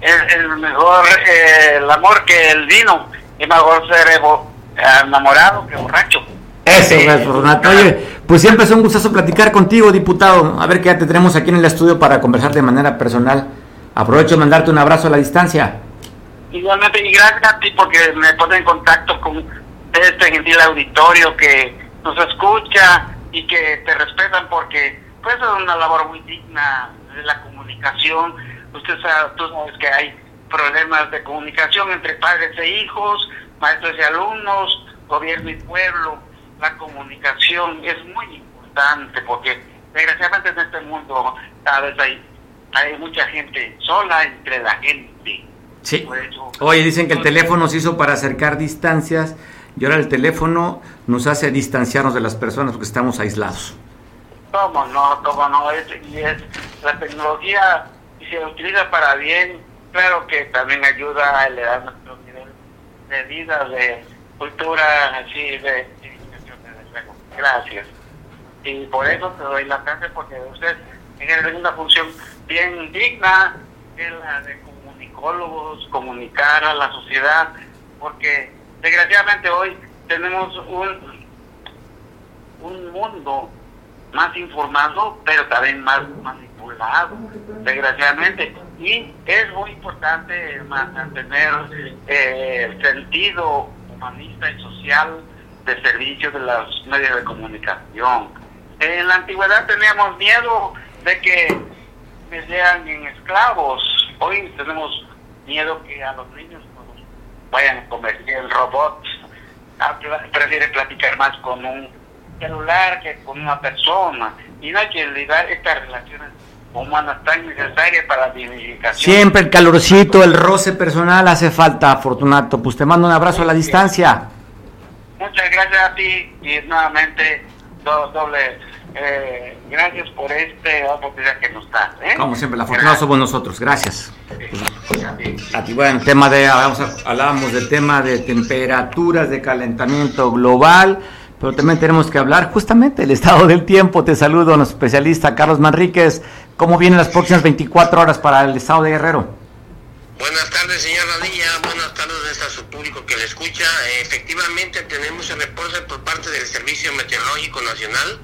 el, mejor, eh, el amor que el vino, es mejor ser enamorado que borracho. Eso, Renato. Oye, pues siempre es un gustazo platicar contigo, diputado. A ver que ya te tenemos aquí en el estudio para conversar de manera personal. Aprovecho de mandarte un abrazo a la distancia. Igualmente, y gracias a ti porque me pone en contacto con este gentil auditorio que nos escucha y que te respetan porque pues es una labor muy digna de la comunicación. Usted sabe, tú sabes que hay problemas de comunicación entre padres e hijos, maestros y alumnos, gobierno y pueblo la comunicación es muy importante porque desgraciadamente en este mundo cada vez hay, hay mucha gente sola entre la gente. Sí. Oye, dicen que el teléfono se hizo para acercar distancias y ahora el teléfono nos hace distanciarnos de las personas porque estamos aislados. ¿Cómo no? ¿Cómo no? Es, es, la tecnología, si se utiliza para bien, claro que también ayuda a elevar nuestro nivel de vida, de cultura, así, de Gracias. Y por eso te doy la gracias porque usted tiene una función bien digna, es la de comunicólogos, comunicar a la sociedad, porque desgraciadamente hoy tenemos un, un mundo más informado, pero también más manipulado, desgraciadamente. Y es muy importante mantener eh, sentido humanista y social de servicio de los medios de comunicación. En la antigüedad teníamos miedo de que me sean en esclavos. Hoy tenemos miedo que a los niños nos vayan a convertir en robots. Ah, prefiere platicar más con un celular que con una persona. Y no hay que olvidar estas relaciones humanas tan necesarias para la dignificación. Siempre el calorcito, el roce personal hace falta, Fortunato. Pues te mando un abrazo a la distancia. Muchas gracias a ti y nuevamente doble eh, gracias por esta oportunidad que nos das. ¿eh? Como siempre, la fortuna somos nosotros. Gracias. a ti, bueno, tema de, hablábamos del tema de temperaturas, de calentamiento global, pero también tenemos que hablar justamente del estado del tiempo. Te saludo a nuestro especialista Carlos Manríquez. ¿Cómo vienen las próximas 24 horas para el estado de Guerrero? Buenas tardes, señor Radilla. Buenas tardes a su público que le escucha. efectivamente, tenemos el reporte por parte del Servicio Meteorológico Nacional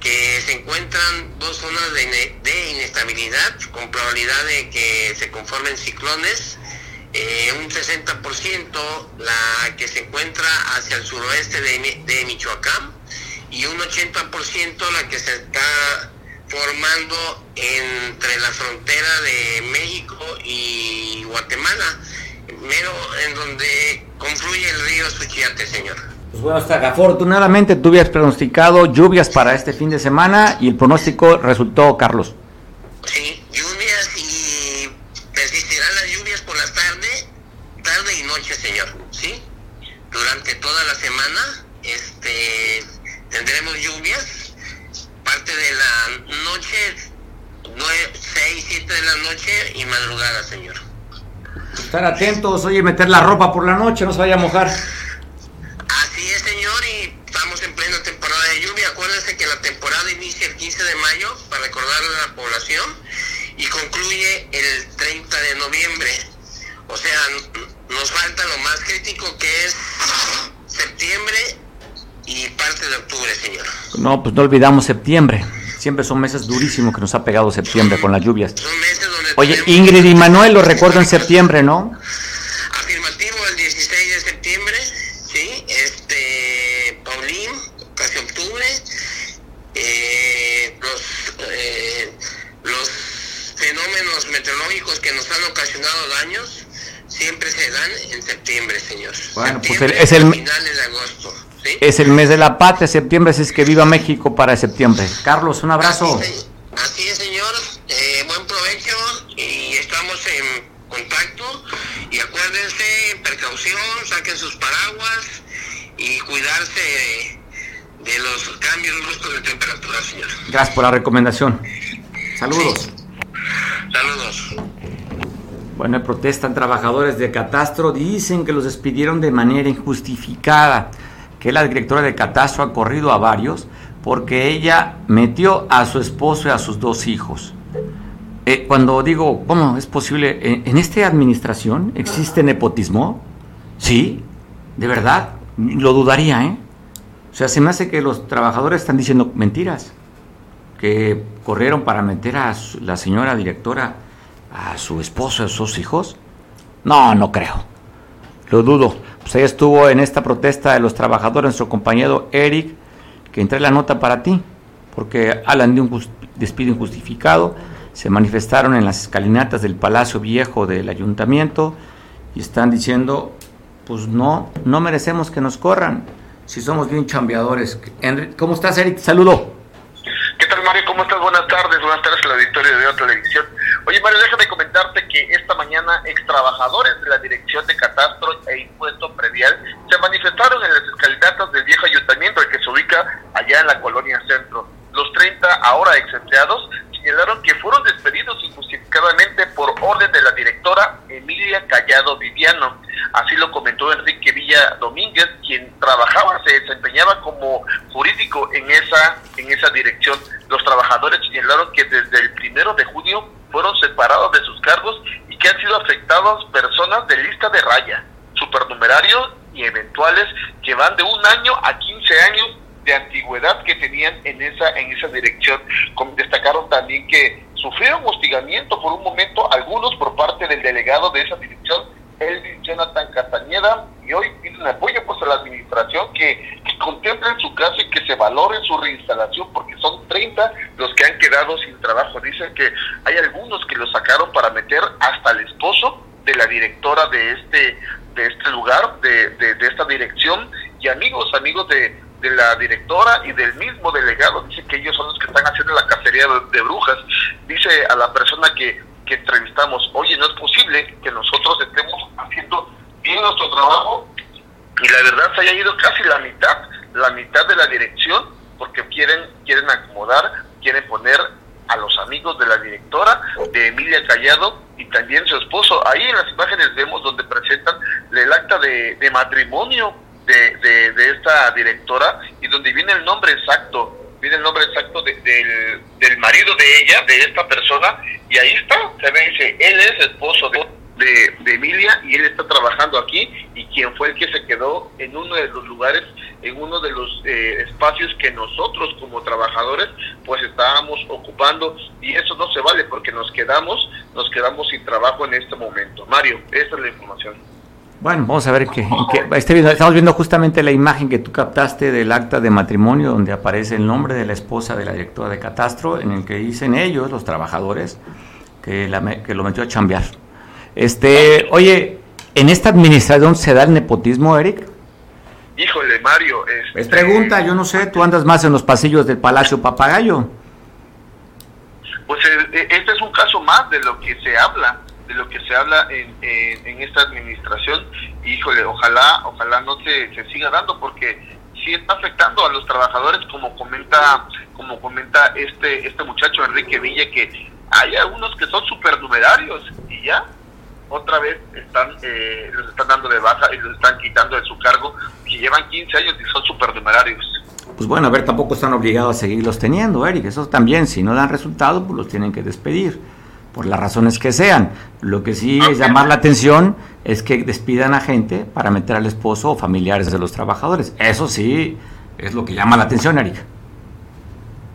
que se encuentran dos zonas de, inestabilidad con probabilidad de que se conformen ciclones eh, un 60% la que se encuentra hacia el suroeste de Michoacán y un 80% la que se está formando entre la frontera de México y Guatemala, mero en donde confluye el río Suchiate, señor. Pues bueno, hasta afortunadamente tú habías pronosticado lluvias para este fin de semana y el pronóstico resultó, Carlos. Sí, lluvias y persistirán las lluvias por la tarde, tarde y noche, señor, ¿sí? Durante toda la semana este, tendremos lluvias, parte de la noche, 9, 6, 7 de la noche y madrugada, señor. Estar atentos, oye, meter la ropa por la noche, no se vaya a mojar. Así es, señor, y estamos en plena temporada de lluvia. Acuérdense que la temporada inicia el 15 de mayo, para recordarle a la población, y concluye el 30 de noviembre. O sea, nos falta lo más crítico que es septiembre y parte de octubre, señor. No, pues no olvidamos septiembre. Siempre son meses durísimos que nos ha pegado septiembre con las lluvias. Son meses donde Oye, Ingrid y Manuel lo recuerdo en septiembre, ¿no? Afirmativo el 16 de septiembre, ¿sí? Este, Paulín, casi octubre. Eh, los, eh, los fenómenos meteorológicos que nos han ocasionado daños siempre se dan en septiembre, señor. Bueno, pues es el- a finales de agosto, ¿sí? Es el mes de la patria, septiembre, así es que viva México para septiembre. Carlos, un abrazo. Así es, señor. Eh, buen provecho y estamos en contacto. Y acuérdense, precaución, saquen sus paraguas y cuidarse de, de los cambios bruscos de temperatura, señor. Gracias por la recomendación. Saludos. Saludos. Bueno, protestan trabajadores de Catastro, dicen que los despidieron de manera injustificada, que la directora de Catastro ha corrido a varios porque ella metió a su esposo y a sus dos hijos. Eh, cuando digo, ¿cómo es posible? ¿En, en esta administración existe nepotismo? Sí, de verdad, lo dudaría, ¿eh? O sea, se me hace que los trabajadores están diciendo mentiras, que corrieron para meter a la señora directora a su esposo y a sus hijos. No, no creo. Lo dudo. Pues ahí estuvo en esta protesta de los trabajadores nuestro compañero Eric, que entré la nota para ti, porque hablan de un despido injustificado. Se manifestaron en las escalinatas del Palacio Viejo del Ayuntamiento y están diciendo, pues no, no merecemos que nos corran si somos bien chambeadores. Henry, ¿Cómo estás, Eric? Saludo. ¿Qué tal, Mario? ¿Cómo estás? Buenas tardes. Buenas tardes al auditorio de otra televisión. Oye, Mario, déjame comentarte que esta mañana ex trabajadores de la Dirección de Catastro e Impuesto Predial se manifestaron en las escalinatas del viejo ayuntamiento, el que se ubica allá en la colonia centro. Los 30 ahora ex empleados señalaron que fueron despedidos injustificadamente por orden de la directora Emilia Callado Viviano. Así lo comentó Enrique Villa Domínguez, quien trabajaba, se desempeñaba como jurídico en esa, en esa dirección. Los trabajadores señalaron que desde el primero de junio fueron separados de sus cargos y que han sido afectados personas de lista de raya, supernumerarios y eventuales van de un año a 15 años de antigüedad que tenían en esa en esa dirección. Destacaron también que sufrieron hostigamiento por un momento algunos por parte del delegado de esa dirección, Elvin Jonathan Castañeda, y hoy piden apoyo pues a la administración que, que contemplen su caso y que se valore su reinstalación porque son 30 los que han quedado sin trabajo. Dicen que hay algunos que lo sacaron para meter hasta el esposo de la directora de este de este lugar, de, de, de esta dirección, y amigos, amigos de, de la directora y del mismo delegado, dice que ellos son los que están haciendo la cacería de, de brujas. Dice a la persona que, que entrevistamos, oye, no es posible que nosotros estemos haciendo bien nuestro trabajo y la verdad se haya ido casi la mitad, la mitad de la dirección, porque quieren, quieren acomodar, quieren poner a los amigos de la directora, de Emilia Callado, y también su esposo. Ahí en las imágenes vemos donde presentan el acta de, de matrimonio de, de, de, esta directora y donde viene el nombre exacto, viene el nombre exacto de, del, del marido de ella, de esta persona, y ahí está, se ve, dice, él es esposo de, de, de, Emilia y él está trabajando aquí y quien fue el que se quedó en uno de los lugares, en uno de los eh, espacios que nosotros como trabajadores pues estábamos ocupando y eso no se vale porque nos quedamos, nos quedamos sin trabajo en este momento. Mario, esta es la información. Bueno, vamos a ver que, este estamos viendo justamente la imagen que tú captaste del acta de matrimonio donde aparece el nombre de la esposa de la directora de Catastro, en el que dicen ellos, los trabajadores, que, que lo metió a chambear. Este, oye, ¿en esta administración se da el nepotismo, Eric? Híjole, Mario. Este... Es pregunta, yo no sé, tú andas más en los pasillos del Palacio Papagayo. Pues eh, eh, este es un caso más de lo que se habla de lo que se habla en, en, esta administración. Híjole, ojalá, ojalá no se, se siga dando porque sí está afectando a los trabajadores, como comenta, como comenta este, este muchacho Enrique Villa, que hay algunos que son supernumerarios y ya otra vez están eh, los están dando de baja y los están quitando de su cargo, que llevan 15 años y son supernumerarios. Pues bueno, a ver, tampoco están obligados a seguirlos teniendo, Eric. Eso también, si no dan resultado, pues los tienen que despedir por las razones que sean. Lo que sí es llamar la atención es que despidan a gente para meter al esposo o familiares de los trabajadores. Eso sí es lo que llama la atención, Erika.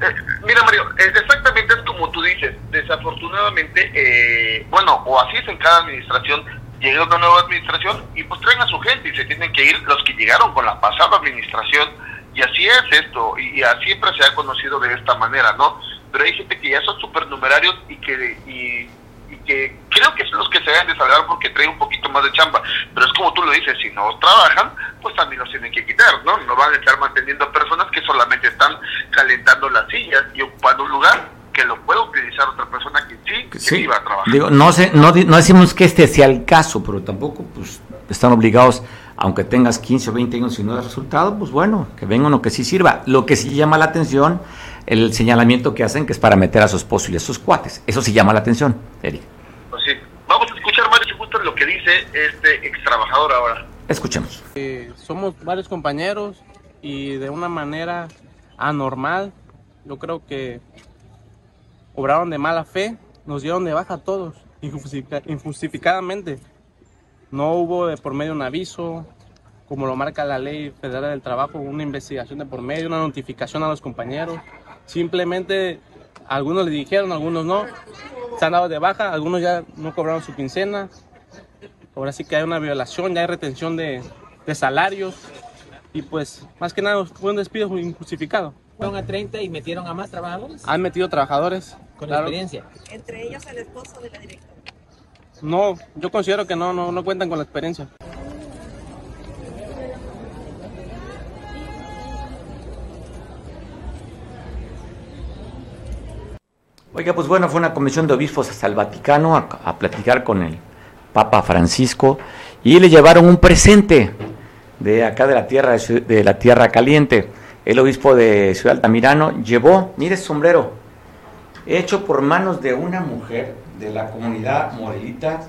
Eh, mira, Mario, exactamente es como tú dices. Desafortunadamente, eh, bueno, o así es en cada administración, llega una nueva administración y pues traen a su gente y se tienen que ir los que llegaron con la pasada administración. Y así es esto, y, y siempre se ha conocido de esta manera, ¿no? pero hay gente que ya son supernumerarios y que y, que creo que son los que se deben de salvar porque traen un poquito más de chamba, pero es como tú lo dices, si no trabajan, pues también los tienen que quitar, ¿no? No van a estar manteniendo a personas que solamente están calentando las sillas y ocupando un lugar que lo puede utilizar otra persona que sí, que iba a trabajar. Digo, no, sé, no, no decimos que este sea el caso, pero tampoco pues están obligados aunque tengas 15 o 20 años y no das resultado, pues bueno, que venga uno que sí sirva. Lo que sí llama la atención el señalamiento que hacen que es para meter a su esposo y a sus cuates. Eso sí llama la atención, Eric. Pues sí. Vamos a escuchar, Mario, justo lo que dice este ex trabajador ahora. Escuchemos. Eh, somos varios compañeros y de una manera anormal, yo creo que obraron de mala fe, nos dieron de baja a todos, injustificadamente. No hubo de por medio un aviso, como lo marca la ley federal del trabajo, una investigación de por medio, una notificación a los compañeros. Simplemente algunos le dijeron, algunos no. Se han dado de baja, algunos ya no cobraron su quincena. Ahora sí que hay una violación, ya hay retención de, salarios. Y pues, más que nada, fue un despido injustificado. Fueron a 30 y metieron a más trabajadores. Han metido trabajadores. Con experiencia. Entre ellos el esposo de la directora. No, yo considero que no, no, no cuentan con la experiencia. Oiga, pues bueno, fue una comisión de obispos hasta el Vaticano a, platicar con el Papa Francisco y le llevaron un presente de acá de la tierra de la tierra caliente. El obispo de Ciudad Altamirano llevó, mire sombrero, hecho por manos de una mujer de la comunidad morelita.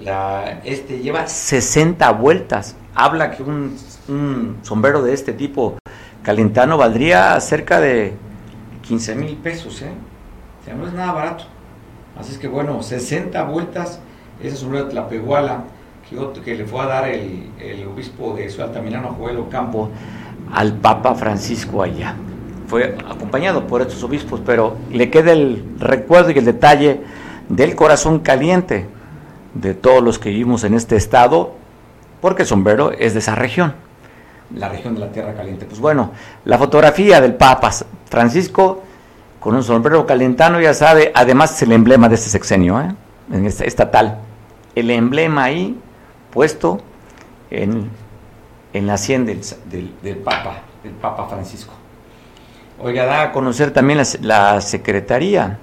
La, este lleva 60 vueltas. Habla que un, un sombrero de este tipo calentano valdría cerca de 15 mil pesos, ¿eh? No es nada barato. Así es que bueno, 60 vueltas, esa sombrero de Tlapehuala que, que le fue a dar el, obispo de su Altamirano, Joel Ocampo, al Papa Francisco allá. Fue acompañado por estos obispos, pero le queda el recuerdo y el detalle del corazón caliente de todos los que vivimos en este estado, porque el sombrero es de esa región, la región de la Tierra Caliente. Pues bueno, la fotografía del Papa Francisco con un sombrero calentano, ya sabe, además es el emblema de este sexenio, ¿eh? en este, estatal. El emblema ahí puesto en, la sien del, Papa, del Papa Francisco. Oiga, da a conocer también la, Secretaría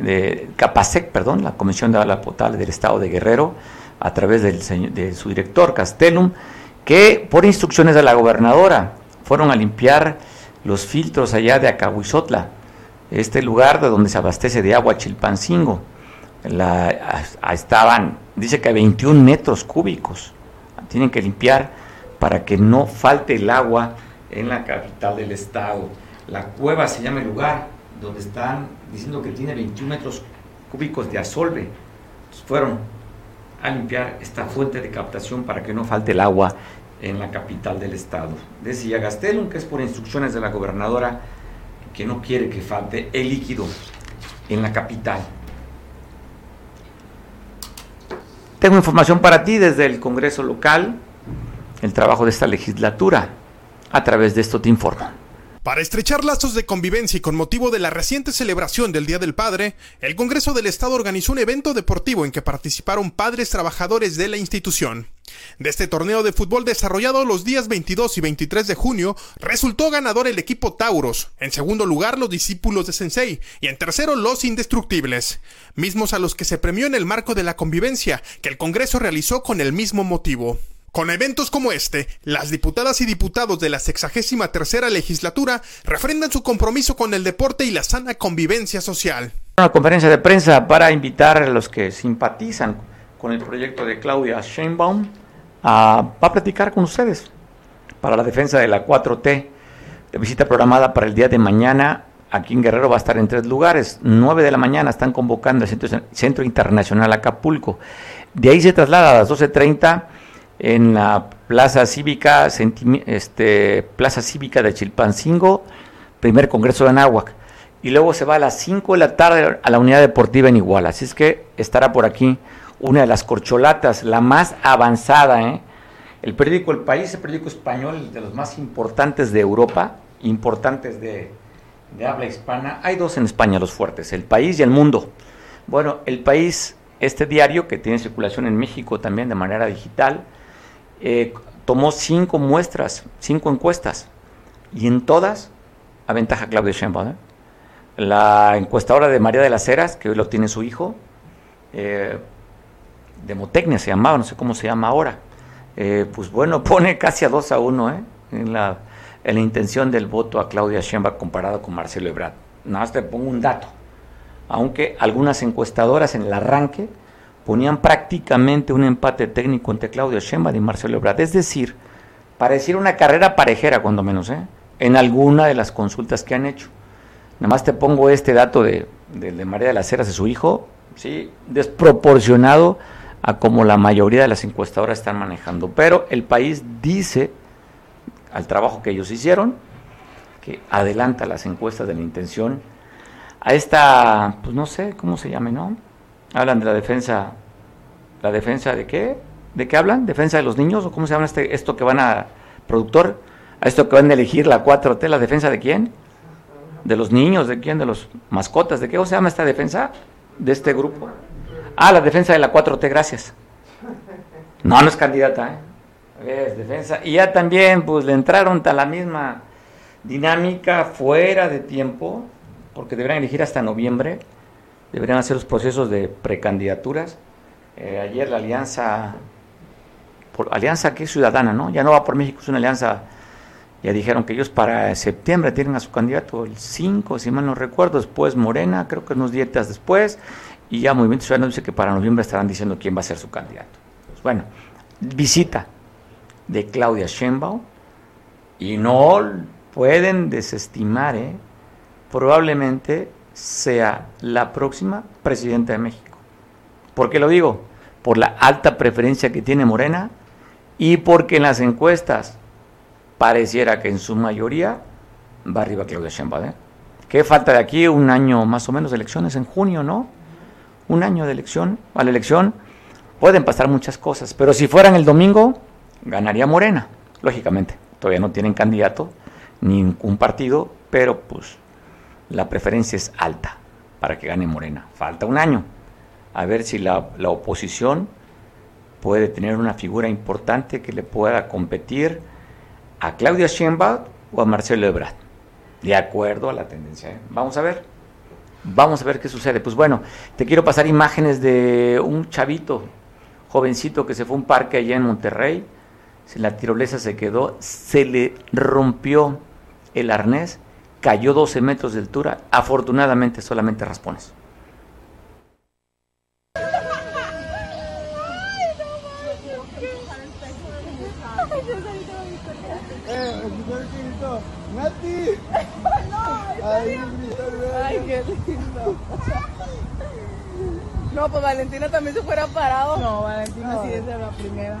de Capasec, perdón, la Comisión de Agua Potable del Estado de Guerrero, a través del, de su director Castellum, que por instrucciones de la gobernadora fueron a limpiar los filtros allá de Acahuizotla este lugar de donde se abastece de agua Chilpancingo. La, estaban, dice que 21 metros cúbicos. Tienen que limpiar para que no falte el agua en la capital del estado. La cueva se llama el lugar donde están diciendo que tiene 21 metros cúbicos de asolve. fueron a limpiar esta fuente de captación para que no falte el agua en la capital del estado. Decía Gastelum que es por instrucciones de la gobernadora que no quiere que falte el líquido en la capital. Tengo información para ti desde el Congreso local, el trabajo de esta legislatura. A través de esto te informo. Para estrechar lazos de convivencia y con motivo de la reciente celebración del Día del Padre, el Congreso del Estado organizó un evento deportivo en que participaron padres trabajadores de la institución. De este torneo de fútbol desarrollado los días 22 y 23 de junio, resultó ganador el equipo Tauros, en segundo lugar los discípulos de Sensei y en tercero los Indestructibles, mismos a los que se premió en el marco de la convivencia que el Congreso realizó con el mismo motivo. Con eventos como este, las diputadas y diputados de la 63 tercera legislatura refrendan su compromiso con el deporte y la sana convivencia social. Una conferencia de prensa para invitar a los que simpatizan con el proyecto de Claudia Sheinbaum a, a platicar con ustedes para la defensa de la 4T. La visita programada para el día de mañana aquí en Guerrero va a estar en tres lugares. 9 de la mañana están convocando al Centro, Centro Internacional Acapulco. De ahí se traslada a las 12.30 en la Plaza Cívica, este, Plaza Cívica de Chilpancingo, primer Congreso de Anáhuac. Y luego se va a las 5 de la tarde a la Unidad Deportiva en Iguala. Así es que estará por aquí una de las corcholatas, la más avanzada. ¿eh? El periódico El País, el periódico español de los más importantes de Europa, importantes de, habla hispana. Hay dos en España, los fuertes, El País y El Mundo. Bueno, El País, este diario que tiene circulación en México también de manera digital, eh, tomó cinco muestras, cinco encuestas, y en todas aventaja Claudia Sheinbaum. ¿eh? La encuestadora de María de las Heras, que hoy lo tiene su hijo, eh, Demotecnia se llamaba, no sé cómo se llama ahora, eh, pues bueno, pone casi a dos a uno en, la, en la intención del voto a Claudia Sheinbaum comparado con Marcelo Ebrard. Nada más te pongo un dato, aunque algunas encuestadoras en el arranque ponían prácticamente un empate técnico entre Claudio Sheinbaum y Marcelo Ebrard. Es decir, pareciera una carrera parejera, cuando menos, ¿eh? en alguna de las consultas que han hecho. Nada más te pongo este dato de, de, María de las Heras, de su hijo, ¿sí? desproporcionado a como la mayoría de las encuestadoras están manejando. Pero el país dice, al trabajo que ellos hicieron, que adelanta las encuestas de la intención a esta, pues no sé cómo se llame, ¿no? Hablan de la defensa, ¿la defensa de qué? ¿De qué hablan? ¿Defensa de los niños? ¿O cómo se llama este, esto que van a, productor? ¿A esto que van a elegir la 4T? ¿La defensa de quién? ¿De los niños? ¿De quién? ¿De los mascotas? ¿De qué? ¿Cómo se llama esta defensa de este grupo? Ah, la defensa de la 4T, gracias. No, no es candidata, ¿eh? Es defensa. Y ya también, pues le entraron a la misma dinámica fuera de tiempo, porque deberán elegir hasta noviembre deberían hacer los procesos de precandidaturas. Eh, ayer la alianza, por, alianza que es ciudadana, ¿no? Ya no va por México, es una alianza, ya dijeron que ellos para septiembre tienen a su candidato el 5, si mal no recuerdo, después Morena, creo que unos días después, y ya Movimiento Ciudadano dice que para noviembre estarán diciendo quién va a ser su candidato. Pues bueno, visita de Claudia Sheinbaum, y no pueden desestimar, ¿eh? probablemente sea la próxima presidenta de México. ¿Por qué lo digo? Por la alta preferencia que tiene Morena y porque en las encuestas pareciera que en su mayoría va arriba Claudia Sheinbaum. ¿eh? ¿Qué falta de aquí? Un año más o menos de elecciones en junio, ¿no? Un año de elección. A la elección pueden pasar muchas cosas, pero si fueran el domingo, ganaría Morena, lógicamente. Todavía no tienen candidato, ni un partido, pero pues la preferencia es alta para que gane Morena. Falta un año. A ver si la, oposición puede tener una figura importante que le pueda competir a Claudia Sheinbaum o a Marcelo Ebrard. De acuerdo a la tendencia. ¿eh? Vamos a ver. Vamos a ver qué sucede. Pues bueno, te quiero pasar imágenes de un chavito, jovencito que se fue a un parque allá en Monterrey. La tirolesa se quedó, se le rompió el arnés cayó 12 metros de altura, afortunadamente solamente raspones. No, pues Valentina también se fuera parado. No, Valentina sí es de la primera.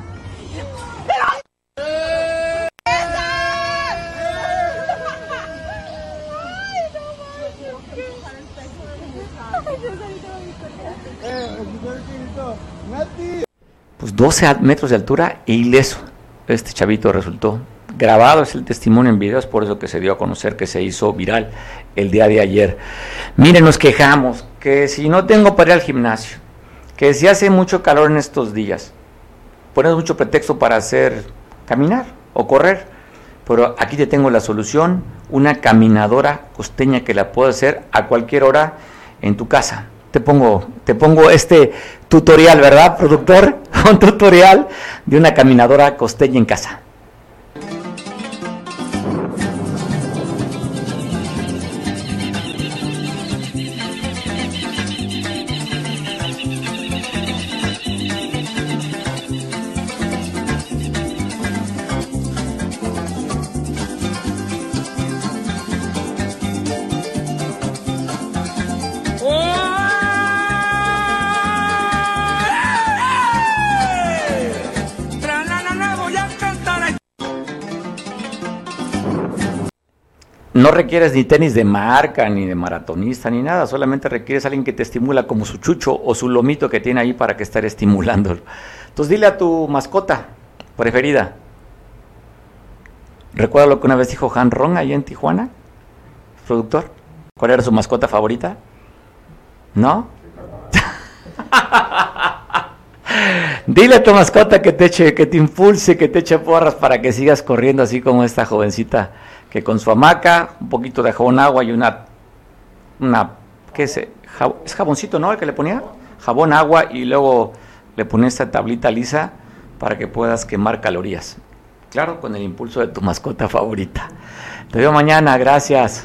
Pues 12 metros de altura e ileso. Este chavito resultó grabado, es el testimonio en videos, por eso que se dio a conocer que se hizo viral el día de ayer. Miren, nos quejamos que si no tengo para ir al gimnasio, que si hace mucho calor en estos días, ponemos mucho pretexto para hacer caminar o correr, pero aquí te tengo la solución, una caminadora costeña que la puedo hacer a cualquier hora en tu casa. Te pongo, te pongo este tutorial, ¿verdad, productor? Un tutorial de una caminadora costeña en casa. No requieres ni tenis de marca, ni de maratonista, ni nada. Solamente requieres a alguien que te estimula como su chucho o su lomito que tiene ahí para que estar estimulándolo. Entonces dile a tu mascota preferida. ¿Recuerda lo que una vez dijo Han Ron ahí en Tijuana? Productor. ¿Cuál era su mascota favorita? ¿No? Dile a tu mascota que te eche, que te impulse, que te eche porras para que sigas corriendo así como esta jovencita que con su hamaca, un poquito de jabón agua y una, una ¿qué es? es jaboncito, ¿no? El que le ponía jabón agua y luego le ponía esta tablita lisa para que puedas quemar calorías. Claro, con el impulso de tu mascota favorita. Te veo mañana, gracias.